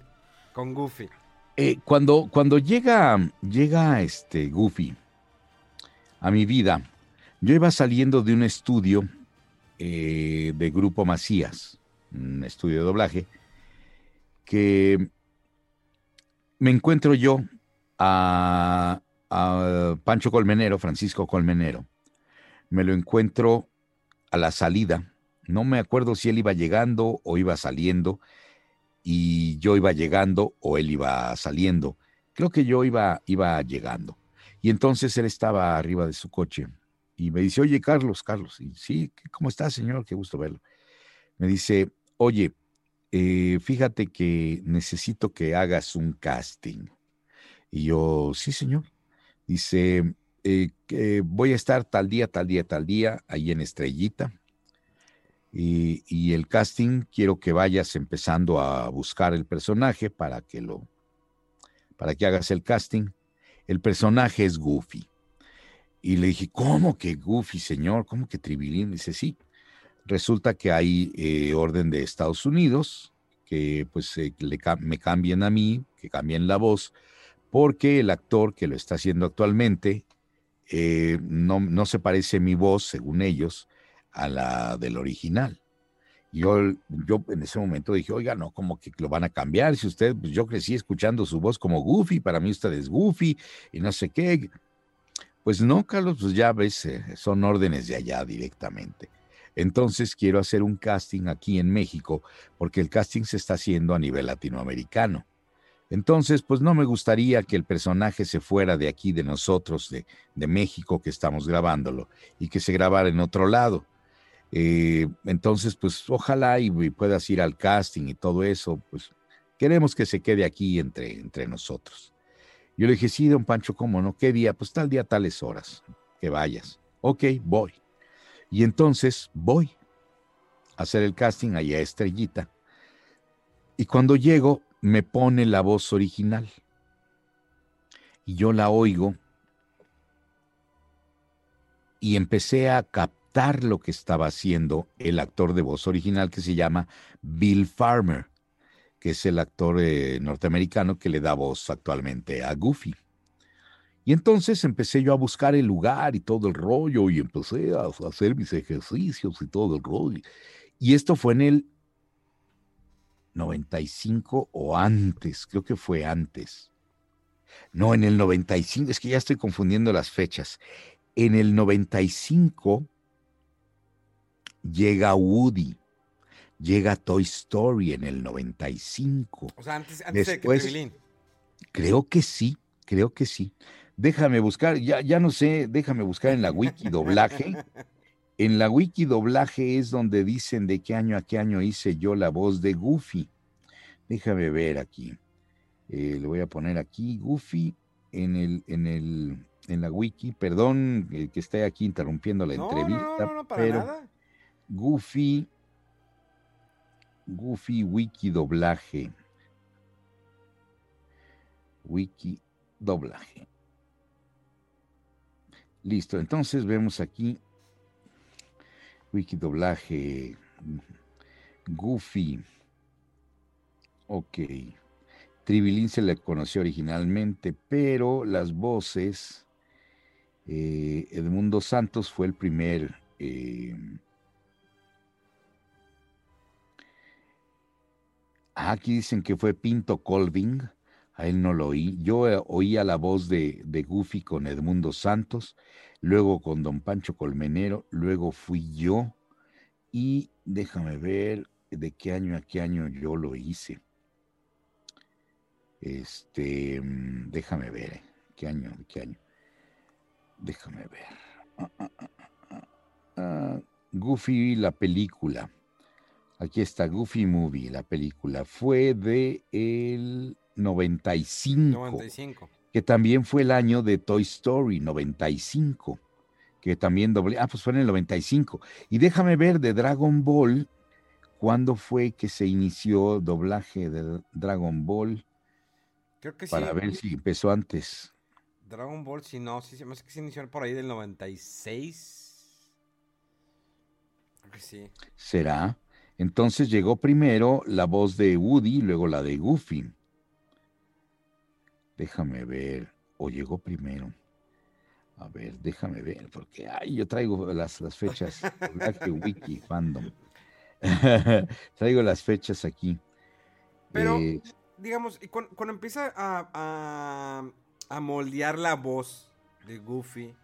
con Goofy? Eh, cuando, cuando llega, llega este Goofy a mi vida, yo iba saliendo de un estudio eh, de Grupo Macías, un estudio de doblaje, que me encuentro yo a, Pancho Colmenero, Francisco Colmenero. Me lo encuentro a la salida. No me acuerdo si él iba llegando o iba saliendo y yo iba llegando o él iba saliendo. Creo que yo iba, iba llegando. Y entonces él estaba arriba de su coche y me dice, oye, Carlos, Carlos, sí, ¿cómo estás, señor? Qué gusto verlo. Me dice, oye, eh, fíjate que necesito que hagas un casting. Y yo, sí, señor. Dice, eh, voy a estar tal día, tal día, tal día, ahí en Estrellita. Y, el casting, quiero que vayas empezando a buscar el personaje para que lo, para que hagas el casting. El personaje es Goofy. Y le dije, ¿cómo que Goofy, señor? ¿Cómo que Tribilín? Dice, sí. Resulta que hay eh, orden de Estados Unidos que pues eh, le me cambien a mí, que cambien la voz, porque el actor que lo está haciendo actualmente eh, no, no se parece mi voz, según ellos, a la del original. Yo, yo en ese momento dije, oiga, no, como que lo van a cambiar. Si usted, pues yo crecí escuchando su voz como Goofy, para mí usted es Goofy y no sé qué. Pues no, Carlos, pues ya ves, eh, son órdenes de allá directamente. Entonces quiero hacer un casting aquí en México, porque el casting se está haciendo a nivel latinoamericano. Entonces, pues no me gustaría que el personaje se fuera de aquí, de nosotros, de, México, que estamos grabándolo, y que se grabara en otro lado. Eh, entonces, pues ojalá y, y puedas ir al casting y todo eso, pues queremos que se quede aquí entre, entre nosotros. Yo le dije, sí, don Pancho, ¿cómo no? ¿Qué día? Pues tal día, tales horas, que vayas. Ok, voy. Y entonces voy a hacer el casting allá a Estrellita. Y cuando llego, me pone la voz original. Y yo la oigo y empecé a captar lo que estaba haciendo el actor de voz original que se llama Bill Farmer, que es el actor eh, norteamericano que le da voz actualmente a Goofy. Y entonces empecé yo a buscar el lugar y todo el rollo y empecé a hacer mis ejercicios y todo el rollo. Y esto fue en el 95 o antes, creo que fue antes. No, en el 95, es que ya estoy confundiendo las fechas. En el 95 llega Woody, llega Toy Story en el 95. O sea, antes, antes Después- de que. Creo que sí, creo que sí. Déjame buscar, ya, ya no sé, déjame buscar en la wiki doblaje. En la wiki doblaje es donde dicen de qué año a qué año hice yo la voz de Goofy. Déjame ver aquí. Eh, le voy a poner aquí Goofy en el, en el, en la wiki. Perdón eh, que esté aquí interrumpiendo la No, entrevista, no, no, no, para pero nada. Goofy, Goofy Wiki doblaje. Wiki doblaje. Listo, entonces vemos aquí Wiki doblaje. Goofy. Ok. Tribilín se le conoció originalmente, pero las voces. eh, Edmundo Santos fue el primer. eh, Ah, aquí dicen que fue Pinto Colvin. A él no lo oí. Yo eh, oía la voz de, de Goofy con Edmundo Santos, luego con Don Pancho Colmenero, luego fui yo. Y déjame ver de qué año a qué año yo lo hice. Este, mm, déjame ver, eh, qué año, qué año. Déjame ver. Goofy, la película. Aquí está Goofy Movie, la película. Fue de el 95, 95. que también fue el año de Toy Story, 95, que también doble. Ah, pues fue en el 95. Y déjame ver de Dragon Ball, ¿cuándo fue que se inició doblaje de Dragon Ball? Creo que sí. Para ver si empezó antes. Dragon Ball, si no, sí, me hace que se inició por ahí del 96. Creo que sí. ¿Será? Entonces llegó primero la voz de Woody, luego la de Goofy. Déjame ver, o llegó primero. A ver, déjame ver, porque ay, yo traigo las, las fechas. Wiki, fandom. traigo las fechas aquí. Pero, eh, digamos, cuando, cuando empieza a, a, moldear la voz de Goofy,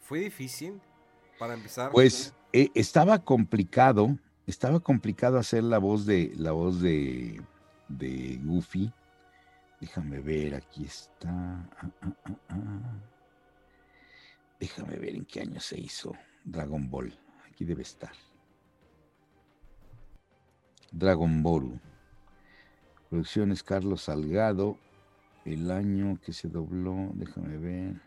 ¿fue difícil para empezar? Pues eh, estaba complicado, estaba complicado hacer la voz de la voz de, de Goofy. Déjame ver, aquí está. Ah, ah, ah, Déjame ver en qué año se hizo Dragon Ball. Aquí debe estar. Dragon Ball. Producciones Carlos Salgado. El año que se dobló, déjame ver.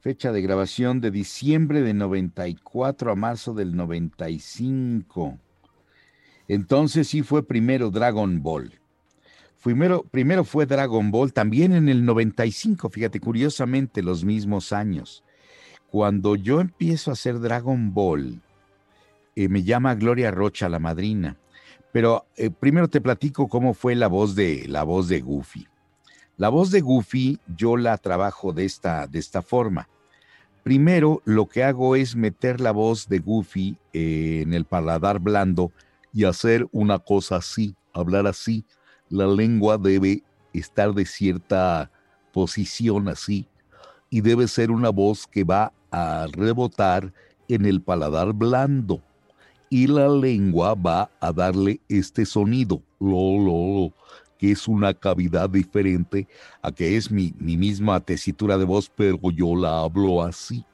Fecha de grabación de diciembre de 94 a marzo del 95. Entonces sí fue primero Dragon Ball. Primero, primero fue Dragon Ball, también en el 95, fíjate, curiosamente los mismos años. Cuando yo empiezo a hacer Dragon Ball, eh, me llama Gloria Rocha, la madrina. Pero eh, primero te platico cómo fue la voz de la voz de Goofy. La voz de Goofy yo la trabajo de esta, de esta forma. Primero lo que hago es meter la voz de Goofy eh, en el paladar blando y hacer una cosa así, hablar así, la lengua debe estar de cierta posición así y debe ser una voz que va a rebotar en el paladar blando y la lengua va a darle este sonido, lo, lo, que es una cavidad diferente a que es mi, mi misma tesitura de voz, pero yo la hablo así.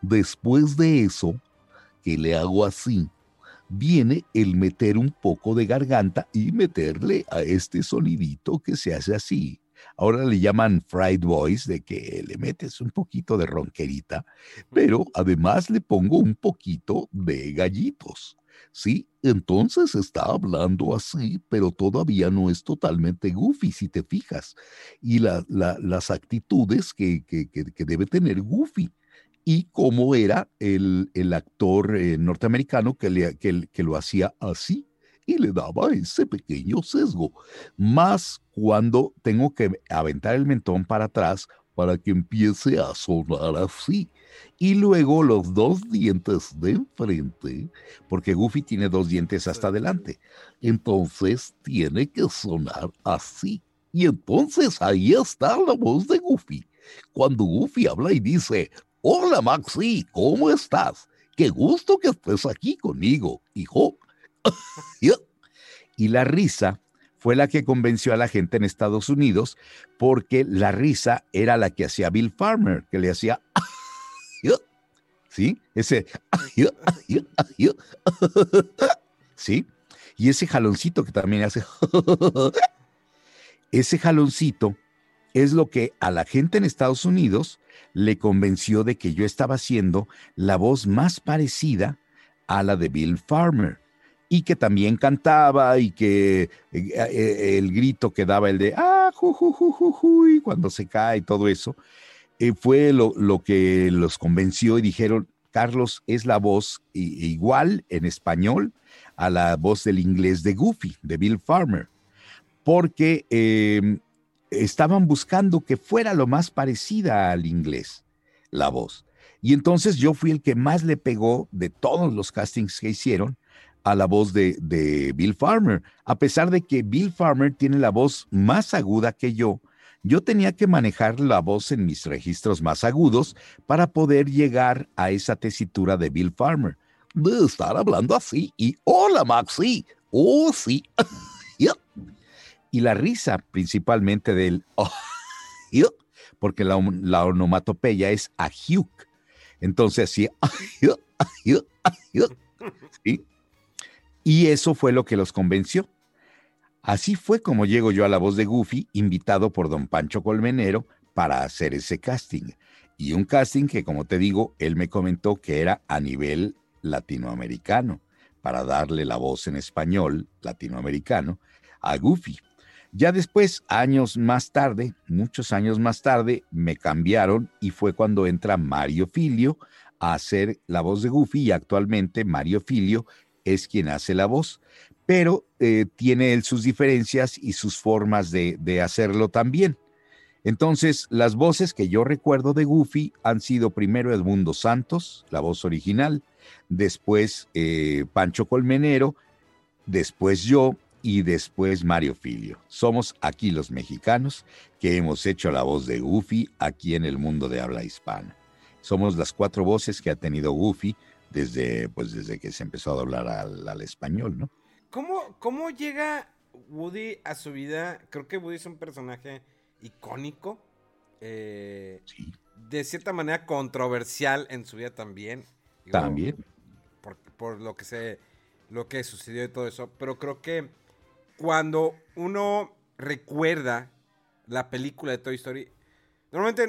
Después de eso, que le hago así, viene el meter un poco de garganta y meterle a este sonidito que se hace así. Ahora le llaman fried voice, de que le metes un poquito de ronquerita, pero además le pongo un poquito de gallitos. ¿Sí? Entonces está hablando así, pero todavía no es totalmente goofy, si te fijas. Y las actitudes que, que, que debe tener goofy y cómo era el, actor eh, norteamericano que, le, que, lo hacía así y le daba ese pequeño sesgo. Más cuando tengo que aventar el mentón para atrás para que empiece a sonar así. Y luego los dos dientes de enfrente, porque Goofy tiene dos dientes hasta adelante. Entonces tiene que sonar así. Y entonces ahí está la voz de Goofy. Cuando Goofy habla y dice, Hola Maxi, ¿cómo estás? Qué gusto que estés aquí conmigo, hijo. y la risa fue la que convenció a la gente en Estados Unidos porque la risa era la que hacía Bill Farmer, que le hacía... ¿Sí? Ese... ¿Sí? Y ese jaloncito que también hace... ese jaloncito es lo que a la gente en Estados Unidos le convenció de que yo estaba haciendo la voz más parecida a la de Bill Farmer y que también cantaba y que eh, eh, el grito que daba el de ah, ju, ju, ju, y cuando se cae y todo eso, eh, fue lo, que los convenció y dijeron, Carlos es la voz igual en español a la voz del inglés de Goofy, de Bill Farmer, porque em, estaban buscando que fuera lo más parecida al inglés, la voz. Y entonces yo fui el que más le pegó de todos los castings que hicieron a la voz de, de, Bill Farmer. A pesar de que Bill Farmer tiene la voz más aguda que yo, yo tenía que manejar la voz en mis registros más agudos para poder llegar a esa tesitura de Bill Farmer. De estar hablando así y hola Maxi, oh sí. y la risa principalmente del oh, porque la, onomatopeya es ahiuk. Entonces así, ¿sí? Y eso fue lo que los convenció. Así fue como llego yo a la voz de Goofy, invitado por don Pancho Colmenero para hacer ese casting. Y un casting que, como te digo, él me comentó que era a nivel latinoamericano, para darle la voz en español latinoamericano a Goofy. Ya después, años más tarde, muchos años más tarde, me cambiaron y fue cuando entra Mario Filio a hacer la voz de Goofy y actualmente Mario Filio es quien hace la voz, pero eh, tiene él sus diferencias y sus formas de, hacerlo también. Entonces, las voces que yo recuerdo de Goofy han sido primero Edmundo Santos, la voz original, después eh, Pancho Colmenero, después yo y después Mario Filio. Somos aquí los mexicanos que hemos hecho la voz de Goofy aquí en el mundo de habla hispana. Somos las cuatro voces que ha tenido Goofy desde, pues, desde que se empezó a doblar al, al español, ¿no? ¿Cómo, ¿Cómo llega Woody a su vida? Creo que Woody es un personaje icónico. eh, Sí, de cierta manera controversial en su vida también. Digo, también. Por, por lo que se. lo que sucedió y todo eso. Pero creo que cuando uno recuerda la película de Toy Story. Normalmente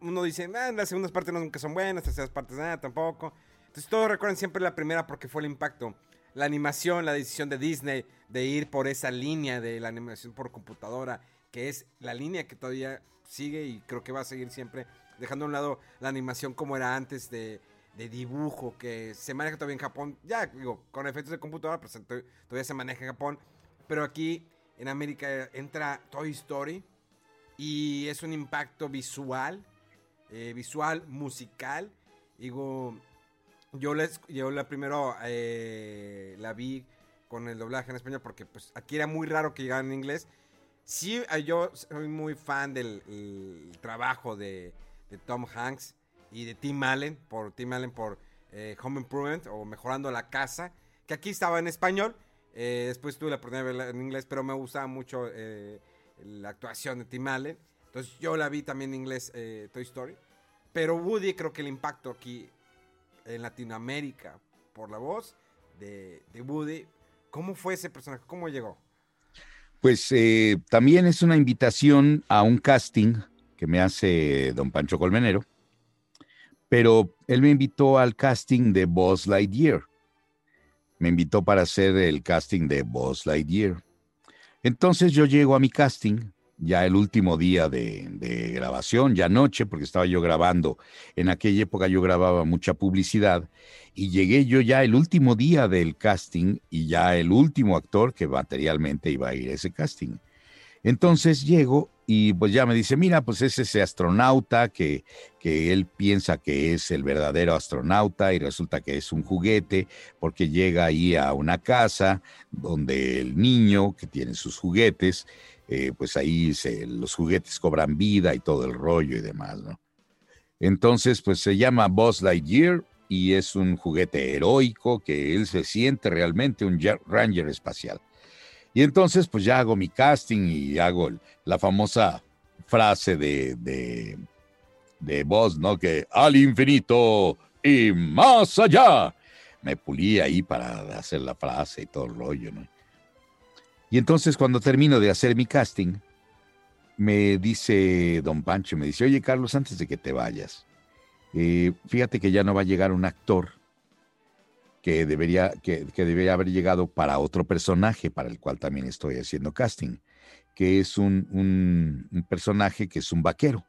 uno dice, "Ah, las segundas partes nunca son buenas, las terceras partes nada, tampoco. Entonces todos recuerdan siempre la primera porque fue el impacto. La animación, la decisión de Disney de ir por esa línea de la animación por computadora, que es la línea que todavía sigue y creo que va a seguir siempre, dejando a un lado la animación como era antes de, de dibujo, que se maneja todavía en Japón, ya digo, con efectos de computadora, pues to- todavía se maneja en Japón, pero aquí en América entra Toy Story y es un impacto visual, eh, visual, musical. Digo, yo, les, yo la primero eh, la vi con el doblaje en español porque pues aquí era muy raro que llegara en inglés. Sí, eh, yo soy muy fan del el trabajo de, de Tom Hanks y de Tim Allen, por Tim Allen por eh, Home Improvement o Mejorando la Casa, que aquí estaba en español. Eh, después tuve la oportunidad de verla en inglés, pero me gustaba mucho eh, la actuación de Tim Allen. Entonces yo la vi también en inglés, eh, Toy Story. Pero Woody creo que el impacto aquí en Latinoamérica por la voz de, de Woody, ¿cómo fue ese personaje? ¿Cómo llegó? Pues eh, también es una invitación a un casting que me hace don Pancho Colmenero, pero él me invitó al casting de Buzz Lightyear. Me invitó para hacer el casting de Buzz Lightyear. Entonces yo llego a mi casting, ya el último día de, de grabación, ya noche, porque estaba yo grabando. En aquella época yo grababa mucha publicidad y llegué yo ya el último día del casting y ya el último actor que materialmente iba a ir a ese casting. Entonces llego y pues ya me dice, mira, pues es ese astronauta que, que él piensa que es el verdadero astronauta y resulta que es un juguete porque llega ahí a una casa donde el niño que tiene sus juguetes, eh, pues ahí los juguetes cobran vida y todo el rollo y demás, ¿no? Entonces, pues se llama Buzz Lightyear y es un juguete heroico que él se siente realmente un Ranger espacial. Y entonces, pues ya hago mi casting y hago la famosa frase de, de, de Buzz, ¿no? Que al infinito y más allá. Me pulí ahí para hacer la frase y todo el rollo, ¿no? Y entonces, cuando termino de hacer mi casting, me dice don Pancho, me dice, oye, Carlos, antes de que te vayas, eh, fíjate que ya no va a llegar un actor que debería, que, que debería haber llegado para otro personaje para el cual también estoy haciendo casting, que es un, un- personaje que es un vaquero.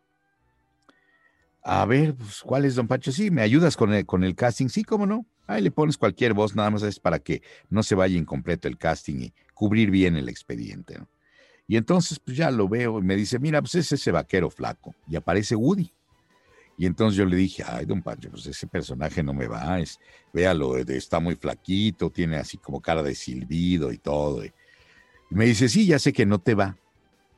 A ver, pues, ¿cuál es, don Pancho? Sí, ¿me ayudas con el, con el casting? Sí, ¿cómo no? Ahí le pones cualquier voz, nada más es para que no se vaya incompleto el casting y cubrir bien el expediente. Y entonces, pues ya lo veo y me dice, mira, pues es ese vaquero flaco. Y aparece Woody. Y entonces yo le dije, ay, don Pancho, pues ese personaje no me va, es, véalo, eh, está muy flaquito, tiene así como cara de silbido y todo. Y me dice, sí, ya sé que no te va,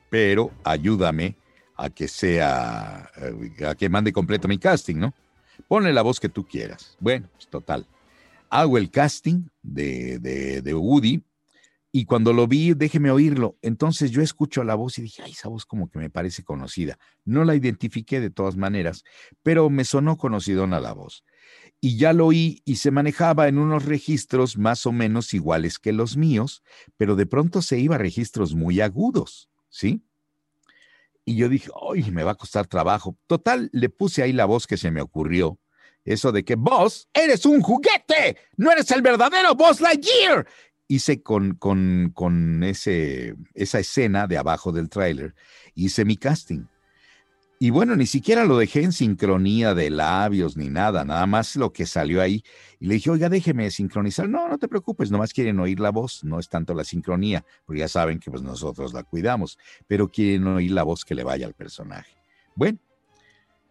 pero ayúdame a que sea, eh, a que mande completo mi casting, ¿no? Ponle la voz que tú quieras. Bueno, pues total. Hago el casting de, de, de Woody y cuando lo vi, déjeme oírlo. Entonces yo escucho la voz y dije, ay, esa voz como que me parece conocida. No la identifiqué de todas maneras, pero me sonó conocidona la voz. Y ya lo oí y se manejaba en unos registros más o menos iguales que los míos, pero de pronto se iba a registros muy agudos, ¿sí? Y yo dije, ay, me va a costar trabajo. Total, le puse ahí la voz que se me ocurrió. Eso de que vos eres un juguete, no eres el verdadero Buzz Lightyear. Hice con, con, con ese, esa escena de abajo del tráiler, hice mi casting. Y bueno, ni siquiera lo dejé en sincronía de labios ni nada, nada más lo que salió ahí. Y le dije, oiga, déjeme sincronizar. No, no te preocupes, nomás quieren oír la voz, no es tanto la sincronía, porque ya saben que pues nosotros la cuidamos, pero quieren oír la voz que le vaya al personaje. Bueno,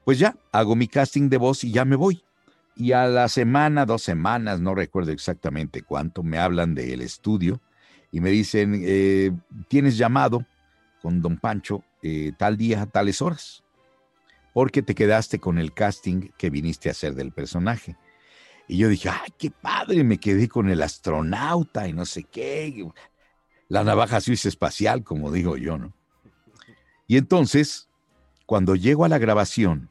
pues ya, hago mi casting de voz y ya me voy. Y a la semana, dos semanas, no recuerdo exactamente cuánto, me hablan del estudio y me dicen, eh, tienes llamado con don Pancho eh, tal día, tales horas porque te quedaste con el casting que viniste a hacer del personaje. Y yo dije, ay, qué padre, me quedé con el astronauta y no sé qué. La navaja suiza espacial, como digo yo, ¿no? Y entonces, cuando llego a la grabación,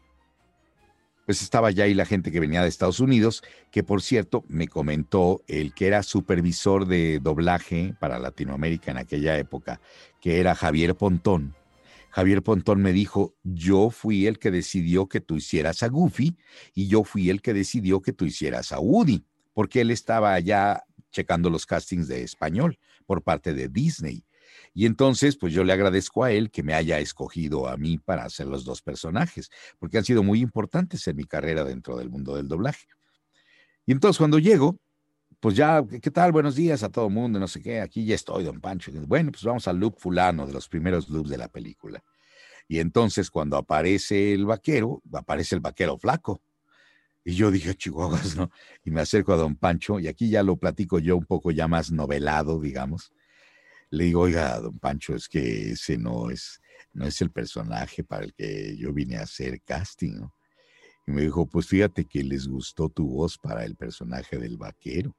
pues estaba ya ahí la gente que venía de Estados Unidos, que por cierto me comentó el que era supervisor de doblaje para Latinoamérica en aquella época, que era Javier Pontón Javier Pontón me dijo, yo fui el que decidió que tú hicieras a Goofy y yo fui el que decidió que tú hicieras a Woody, porque él estaba allá checando los castings de español por parte de Disney. Y entonces, pues yo le agradezco a él que me haya escogido a mí para hacer los dos personajes, porque han sido muy importantes en mi carrera dentro del mundo del doblaje. Y entonces cuando llego, pues ya, ¿qué tal? Buenos días a todo el mundo, no sé qué, aquí ya estoy, don Pancho. Bueno, pues vamos al loop fulano, de los primeros loops de la película. Y entonces cuando aparece el vaquero, aparece el vaquero flaco. Y yo dije, chihuahuas, ¿no? Y me acerco a don Pancho, y aquí ya lo platico yo un poco ya más novelado, digamos. Le digo, oiga, don Pancho, es que ese no es, no es el personaje para el que yo vine a hacer casting, ¿no? Y me dijo, pues fíjate que les gustó tu voz para el personaje del vaquero.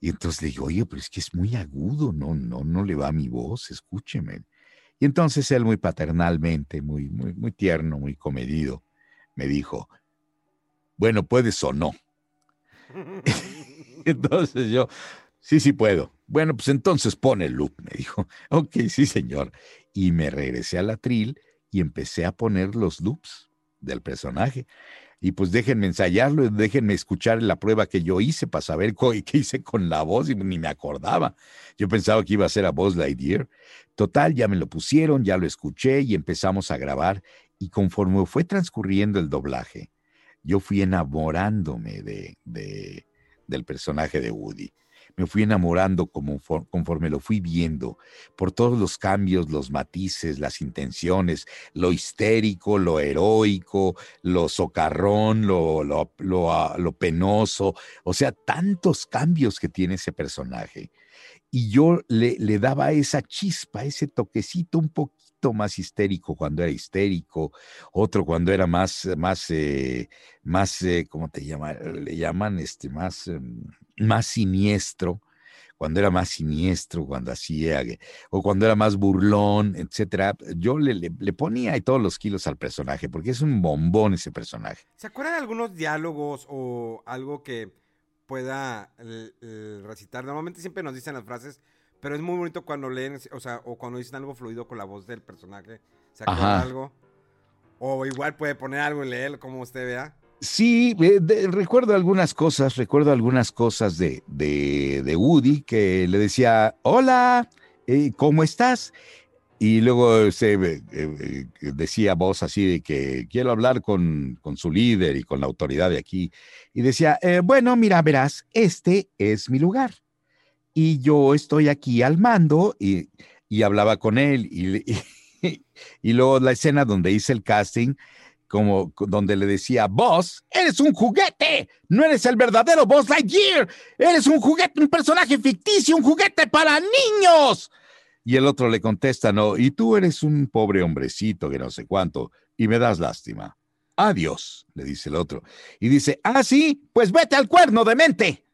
Y entonces le digo, oye, pero es que es muy agudo, no, no, no le va a mi voz, escúcheme. Y entonces él muy paternalmente, muy, muy, muy tierno, muy comedido, me dijo, bueno, puedes o no. entonces yo, sí, sí puedo. Bueno, pues entonces pone el loop, me dijo. Ok, sí, señor. Y me regresé al atril y empecé a poner los loops del personaje y pues déjenme ensayarlo, déjenme escuchar la prueba que yo hice para saber qué hice con la voz y ni me acordaba. Yo pensaba que iba a ser a Buzz Lightyear. Total, ya me lo pusieron, ya lo escuché y empezamos a grabar y conforme fue transcurriendo el doblaje, yo fui enamorándome de, de del personaje de Woody me fui enamorando conforme lo fui viendo, por todos los cambios, los matices, las intenciones, lo histérico, lo heroico, lo socarrón, lo, lo, lo, ah, lo penoso, o sea, tantos cambios que tiene ese personaje. Y yo le, le daba esa chispa, ese toquecito un poquito más histérico cuando era histérico, otro cuando era más, más, eh, más, eh, ¿cómo te llaman? Le llaman este, más, em, más siniestro, cuando era más siniestro, cuando hacía, o cuando era más burlón, etcétera, yo le, le, ponía ahí todos los kilos al personaje, porque es un bombón ese personaje. ¿Se acuerdan de algunos diálogos o algo que pueda recitar? Normalmente siempre nos dicen las frases, pero es muy bonito cuando leen, o sea, o cuando dicen algo fluido con la voz del personaje. ¿Se acuerdan algo? O igual puede poner algo y leer como usted vea. Sí, recuerdo algunas cosas, recuerdo algunas cosas de, de, Woody que le decía, hola, eh, ¿cómo estás? Y luego se eh, eh, decía voz así de que quiero hablar con, con, su líder y con la autoridad de aquí. Y decía, bueno, mira, verás, este es mi lugar. Y yo estoy aquí al mando y, y hablaba con él. Y, y, y, luego la escena donde hice el casting, como donde le decía, vos eres un juguete, no eres el verdadero Boss Lightyear, eres un juguete, un personaje ficticio, un juguete para niños. Y el otro le contesta, no, y tú eres un pobre hombrecito que no sé cuánto, y me das lástima. Adiós, le dice el otro. Y dice, ah, sí, pues vete al cuerno de mente.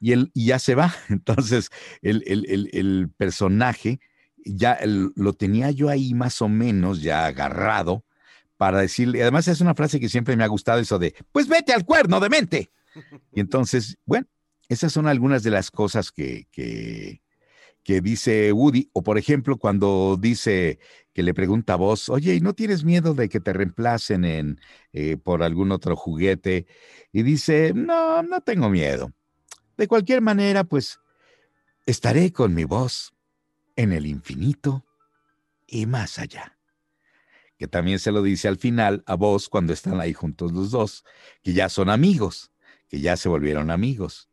Y, él, y ya se va. Entonces, el, el, el personaje ya lo tenía yo ahí más o menos ya agarrado para decirle, además es una frase que siempre me ha gustado, eso de, pues vete al cuerno de mente. Y entonces, bueno, esas son algunas de las cosas que, que, dice Woody, o por ejemplo, cuando dice que le pregunta a vos, oye, ¿y no tienes miedo de que te reemplacen en, eh, por algún otro juguete? Y dice, no, no tengo miedo. De cualquier manera, pues, estaré con mi voz en el infinito y más allá que también se lo dice al final a vos cuando están ahí juntos los dos, que ya son amigos, que ya se volvieron amigos.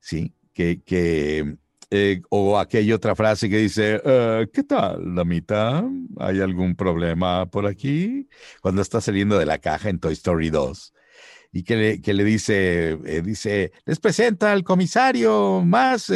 ¿Sí? Que, que eh, o aquella otra frase que dice, eh, ¿qué tal, damita? ¿Hay algún problema por aquí? Cuando está saliendo de la caja en Toy Story 2 y que le, que le dice, eh, dice, les presenta al comisario más,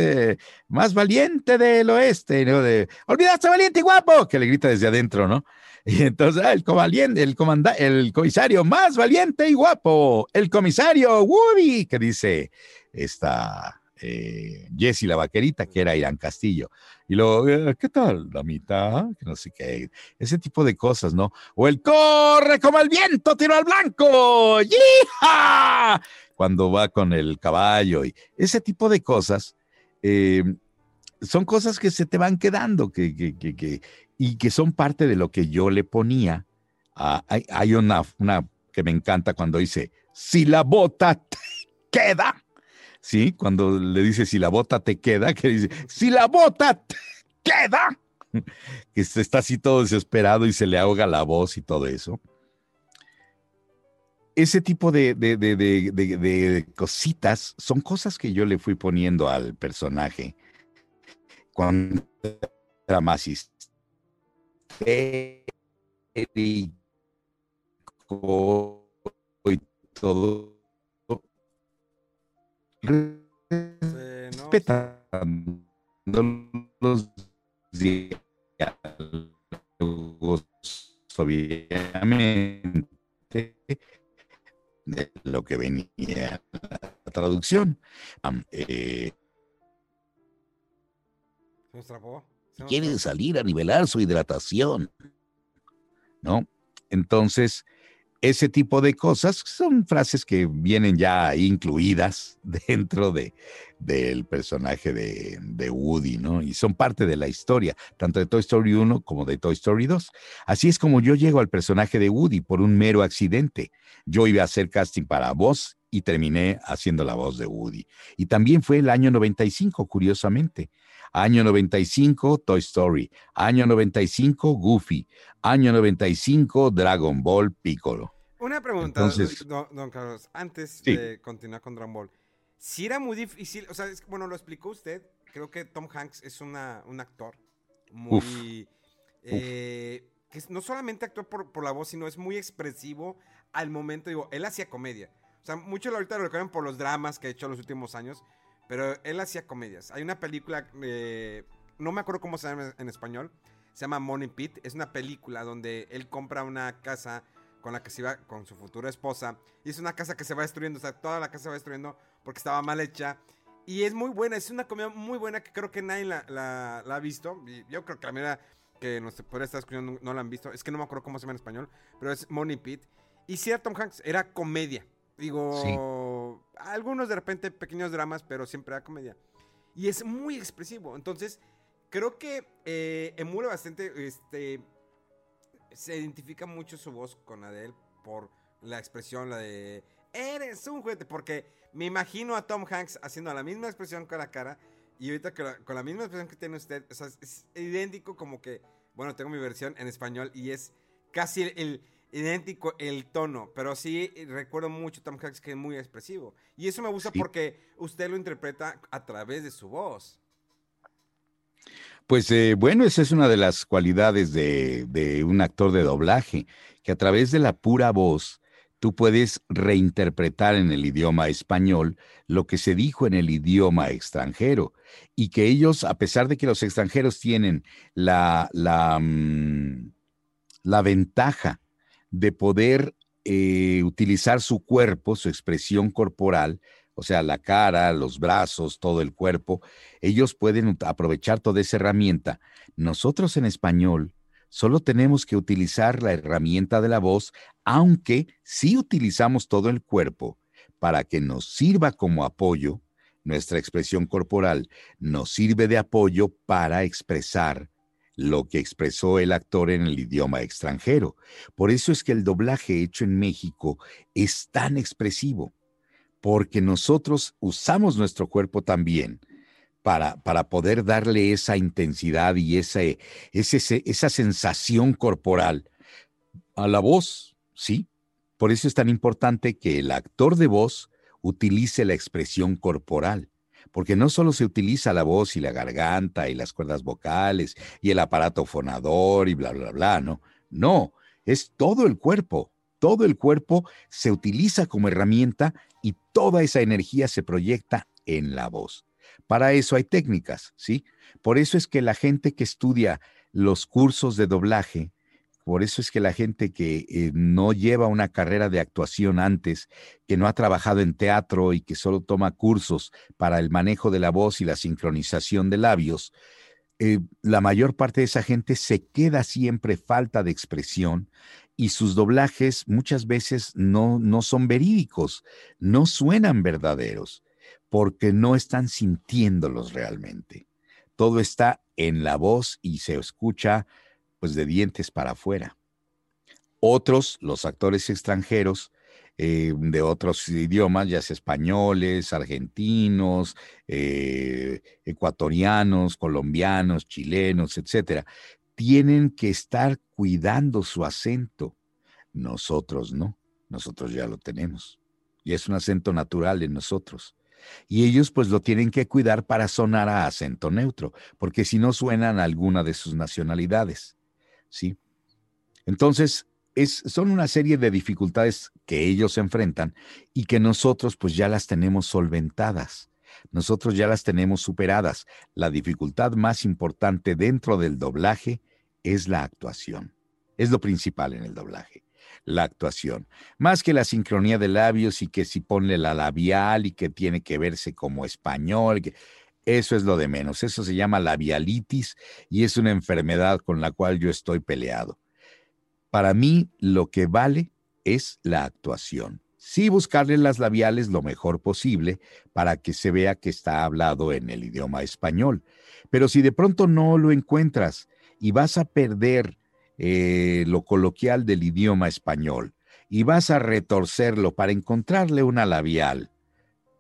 más valiente del oeste, ¿no? De, olvidaste valiente y guapo, que le grita desde adentro, ¿no? Y entonces, ah, el, el, comanda, el comisario más valiente y guapo, el comisario Woody, que dice, está eh, Jessie la vaquerita, que era Irán Castillo. Y luego, eh, ¿qué tal, damita? Que no sé qué. Ese tipo de cosas, ¿no? O el corre como el viento, tiro al blanco. ¡Yija! Cuando va con el caballo y ese tipo de cosas. Eh, son cosas que se te van quedando que, que, y que son parte de lo que yo le ponía. hay, hay una, una que me encanta cuando dice, si la bota te queda, ¿sí? Cuando le dice si la bota te queda, que dice, si la bota te queda, que está así todo desesperado y se le ahoga la voz y todo eso. Ese tipo de, cositas son cosas que yo le fui poniendo al personaje cuando era más y todo respetando los diálogos, obviamente, de lo que venía la traducción. Eh, quiere salir a nivelar su hidratación, ¿no? Entonces, ese tipo de cosas son frases que vienen ya incluidas dentro de, del personaje de, de, Woody, ¿no? Y son parte de la historia, tanto de Toy Story 1 como de Toy Story 2. Así es como yo llego al personaje de Woody por un mero accidente. Yo iba a hacer casting para voz y terminé haciendo la voz de Woody. Y también fue el año 95, curiosamente. Año 95, Toy Story. Año 95, Goofy. Año 95, Dragon Ball Piccolo. Una pregunta, don, Carlos, antes de continuar con Dragon Ball. Si era muy difícil, o sea, bueno, lo explicó usted. Creo que Tom Hanks es una, un actor muy. Eh, que no solamente actuó por, por la voz, sino es muy expresivo al momento. Digo, él hacía comedia. O sea, muchos ahorita lo recuerdan por los dramas que ha hecho en los últimos años. Pero él hacía comedias. Hay una película, eh, no me acuerdo cómo se llama en español, se llama Money Pit. Es una película donde él compra una casa con la que se iba con su futura esposa. Y es una casa que se va destruyendo, o sea, toda la casa se va destruyendo porque estaba mal hecha. Y es muy buena, es una comedia muy buena que creo que nadie la, ha visto. Y yo creo que la mayoría que nos podría estar escuchando no la han visto. Es que no me acuerdo cómo se llama en español, pero es Money Pit. Y si Tom Hanks era comedia. Digo, algunos de repente pequeños dramas, pero siempre da comedia. Y es muy expresivo. Entonces, creo que eh, emula bastante, este, se identifica mucho su voz con la de él por la expresión, la de, eres un juguete, porque me imagino a Tom Hanks haciendo la misma expresión con la cara y ahorita con la, misma expresión que tiene usted, o sea, es idéntico como que, bueno, tengo mi versión en español y es casi el idéntico el tono, pero sí recuerdo mucho Tom Hanks que es muy expresivo. Y eso me gusta porque usted lo interpreta a través de su voz. Pues eh, bueno, esa es una de las cualidades de, de, un actor de doblaje, que a través de la pura voz tú puedes reinterpretar en el idioma español lo que se dijo en el idioma extranjero y que ellos, a pesar de que los extranjeros tienen la, la, mm, la ventaja de poder eh, utilizar su cuerpo, su expresión corporal, o sea, la cara, los brazos, todo el cuerpo, ellos pueden aprovechar toda esa herramienta. Nosotros en español solo tenemos que utilizar la herramienta de la voz, aunque sí utilizamos todo el cuerpo para que nos sirva como apoyo, nuestra expresión corporal nos sirve de apoyo para expresar lo que expresó el actor en el idioma extranjero. Por eso es que el doblaje hecho en México es tan expresivo, porque nosotros usamos nuestro cuerpo también para, para poder darle esa intensidad y esa, esa sensación corporal a la voz, sí. Por eso es tan importante que el actor de voz utilice la expresión corporal, porque no solo se utiliza la voz y la garganta y las cuerdas vocales y el aparato fonador y bla, bla, bla, no. No, es todo el cuerpo. Todo el cuerpo se utiliza como herramienta y toda esa energía se proyecta en la voz. Para eso hay técnicas, ¿sí? Por eso es que la gente que estudia los cursos de doblaje, por eso es que la gente que eh, no lleva una carrera de actuación antes, que no ha trabajado en teatro y que solo toma cursos para el manejo de la voz y la sincronización de labios, eh, la mayor parte de esa gente se queda siempre falta de expresión y sus doblajes muchas veces no, no son verídicos, no suenan verdaderos, porque no están sintiéndolos realmente. Todo está en la voz y se escucha pues de dientes para afuera. Otros, los actores extranjeros eh, de otros idiomas, ya sea españoles, argentinos, eh, ecuatorianos, colombianos, chilenos, etcétera, tienen que estar cuidando su acento. Nosotros no, nosotros ya lo tenemos. Y es un acento natural en nosotros. Y ellos pues lo tienen que cuidar para sonar a acento neutro, porque si no suenan alguna de sus nacionalidades. ¿Sí? Entonces, es, son una serie de dificultades que ellos enfrentan y que nosotros pues ya las tenemos solventadas. Nosotros ya las tenemos superadas. La dificultad más importante dentro del doblaje es la actuación. Es lo principal en el doblaje, la actuación. Más que la sincronía de labios y que si ponle la labial y que tiene que verse como español. Eso es lo de menos. Eso se llama labialitis y es una enfermedad con la cual yo estoy peleado. Para mí, lo que vale es la actuación. Sí buscarle las labiales lo mejor posible para que se vea que está hablado en el idioma español. Pero si de pronto no lo encuentras y vas a perder eh, lo coloquial del idioma español y vas a retorcerlo para encontrarle una labial,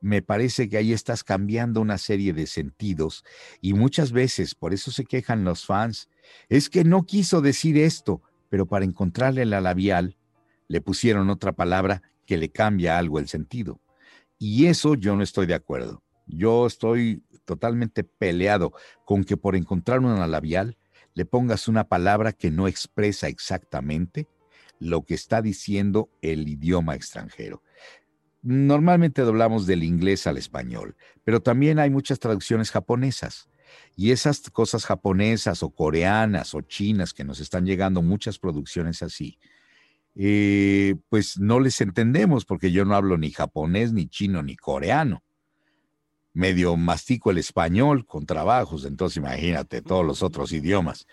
me parece que ahí estás cambiando una serie de sentidos y muchas veces, por eso se quejan los fans, es que no quiso decir esto, pero para encontrarle la labial le pusieron otra palabra que le cambia algo el sentido. Y eso yo no estoy de acuerdo. Yo estoy totalmente peleado con que por encontrar una labial le pongas una palabra que no expresa exactamente lo que está diciendo el idioma extranjero. Normalmente doblamos del inglés al español, pero también hay muchas traducciones japonesas. Y esas cosas japonesas o coreanas o chinas que nos están llegando, muchas producciones así, eh, pues no les entendemos porque yo no hablo ni japonés, ni chino, ni coreano. Medio mastico el español con trabajos, entonces imagínate todos los otros idiomas.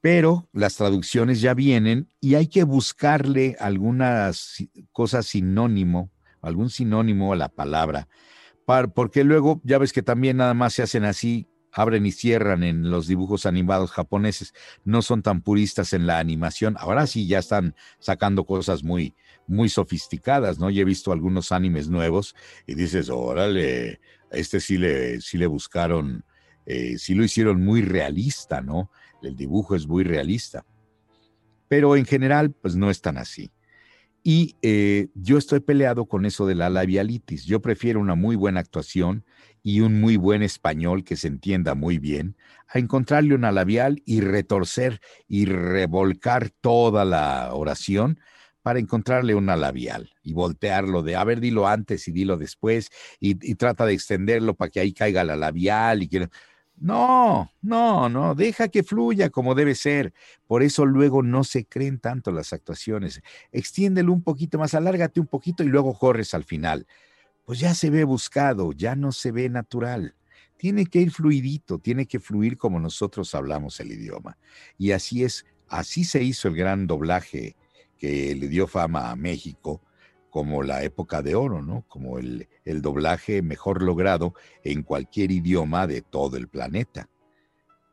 Pero las traducciones ya vienen y hay que buscarle algunas cosas sinónimo algún sinónimo a la palabra, porque luego ya ves que también nada más se hacen así, abren y cierran en los dibujos animados japoneses, no son tan puristas en la animación, ahora sí ya están sacando cosas muy, muy sofisticadas, ¿no? Y he visto algunos animes nuevos y dices, órale, este sí le, sí le buscaron, eh, sí lo hicieron muy realista, ¿no? El dibujo es muy realista. Pero en general, pues no es tan así. Y eh, yo estoy peleado con eso de la labialitis. Yo prefiero una muy buena actuación y un muy buen español que se entienda muy bien, a encontrarle una labial y retorcer y revolcar toda la oración para encontrarle una labial y voltearlo de, a ver, dilo antes y dilo después y, y trata de extenderlo para que ahí caiga la labial y que... No, no, no, deja que fluya como debe ser. Por eso luego no se creen tanto las actuaciones. Extiéndelo un poquito más, alárgate un poquito y luego corres al final. Pues ya se ve buscado, ya no se ve natural. Tiene que ir fluidito, tiene que fluir como nosotros hablamos el idioma. Y así es, así se hizo el gran doblaje que le dio fama a México como la época de oro, ¿no? Como el, el doblaje mejor logrado en cualquier idioma de todo el planeta.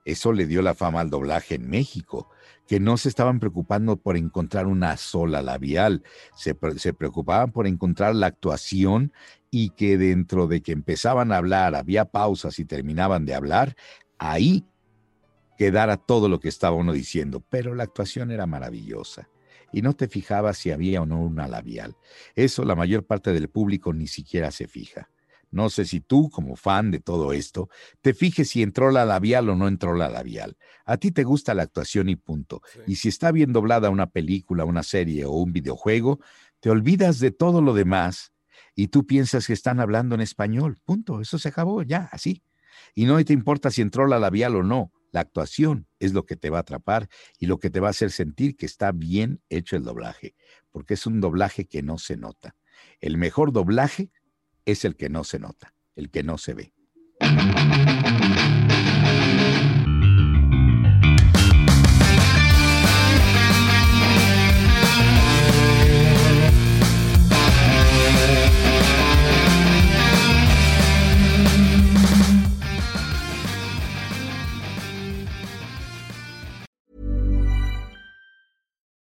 Eso le dio la fama al doblaje en México, que no se estaban preocupando por encontrar una sola labial, se, se, preocupaban por encontrar la actuación y que dentro de que empezaban a hablar había pausas y terminaban de hablar, ahí quedara todo lo que estaba uno diciendo, pero la actuación era maravillosa y no te fijabas si había o no una labial. Eso la mayor parte del público ni siquiera se fija. No sé si tú, como fan de todo esto, te fijes si entró la labial o no entró la labial. A ti te gusta la actuación y punto. Y si está bien doblada una película, una serie o un videojuego, te olvidas de todo lo demás y tú piensas que están hablando en español. Punto. Eso se acabó ya, así. Y no te importa si entró la labial o no. La actuación es lo que te va a atrapar y lo que te va a hacer sentir que está bien hecho el doblaje, porque es un doblaje que no se nota. El mejor doblaje es el que no se nota, el que no se ve.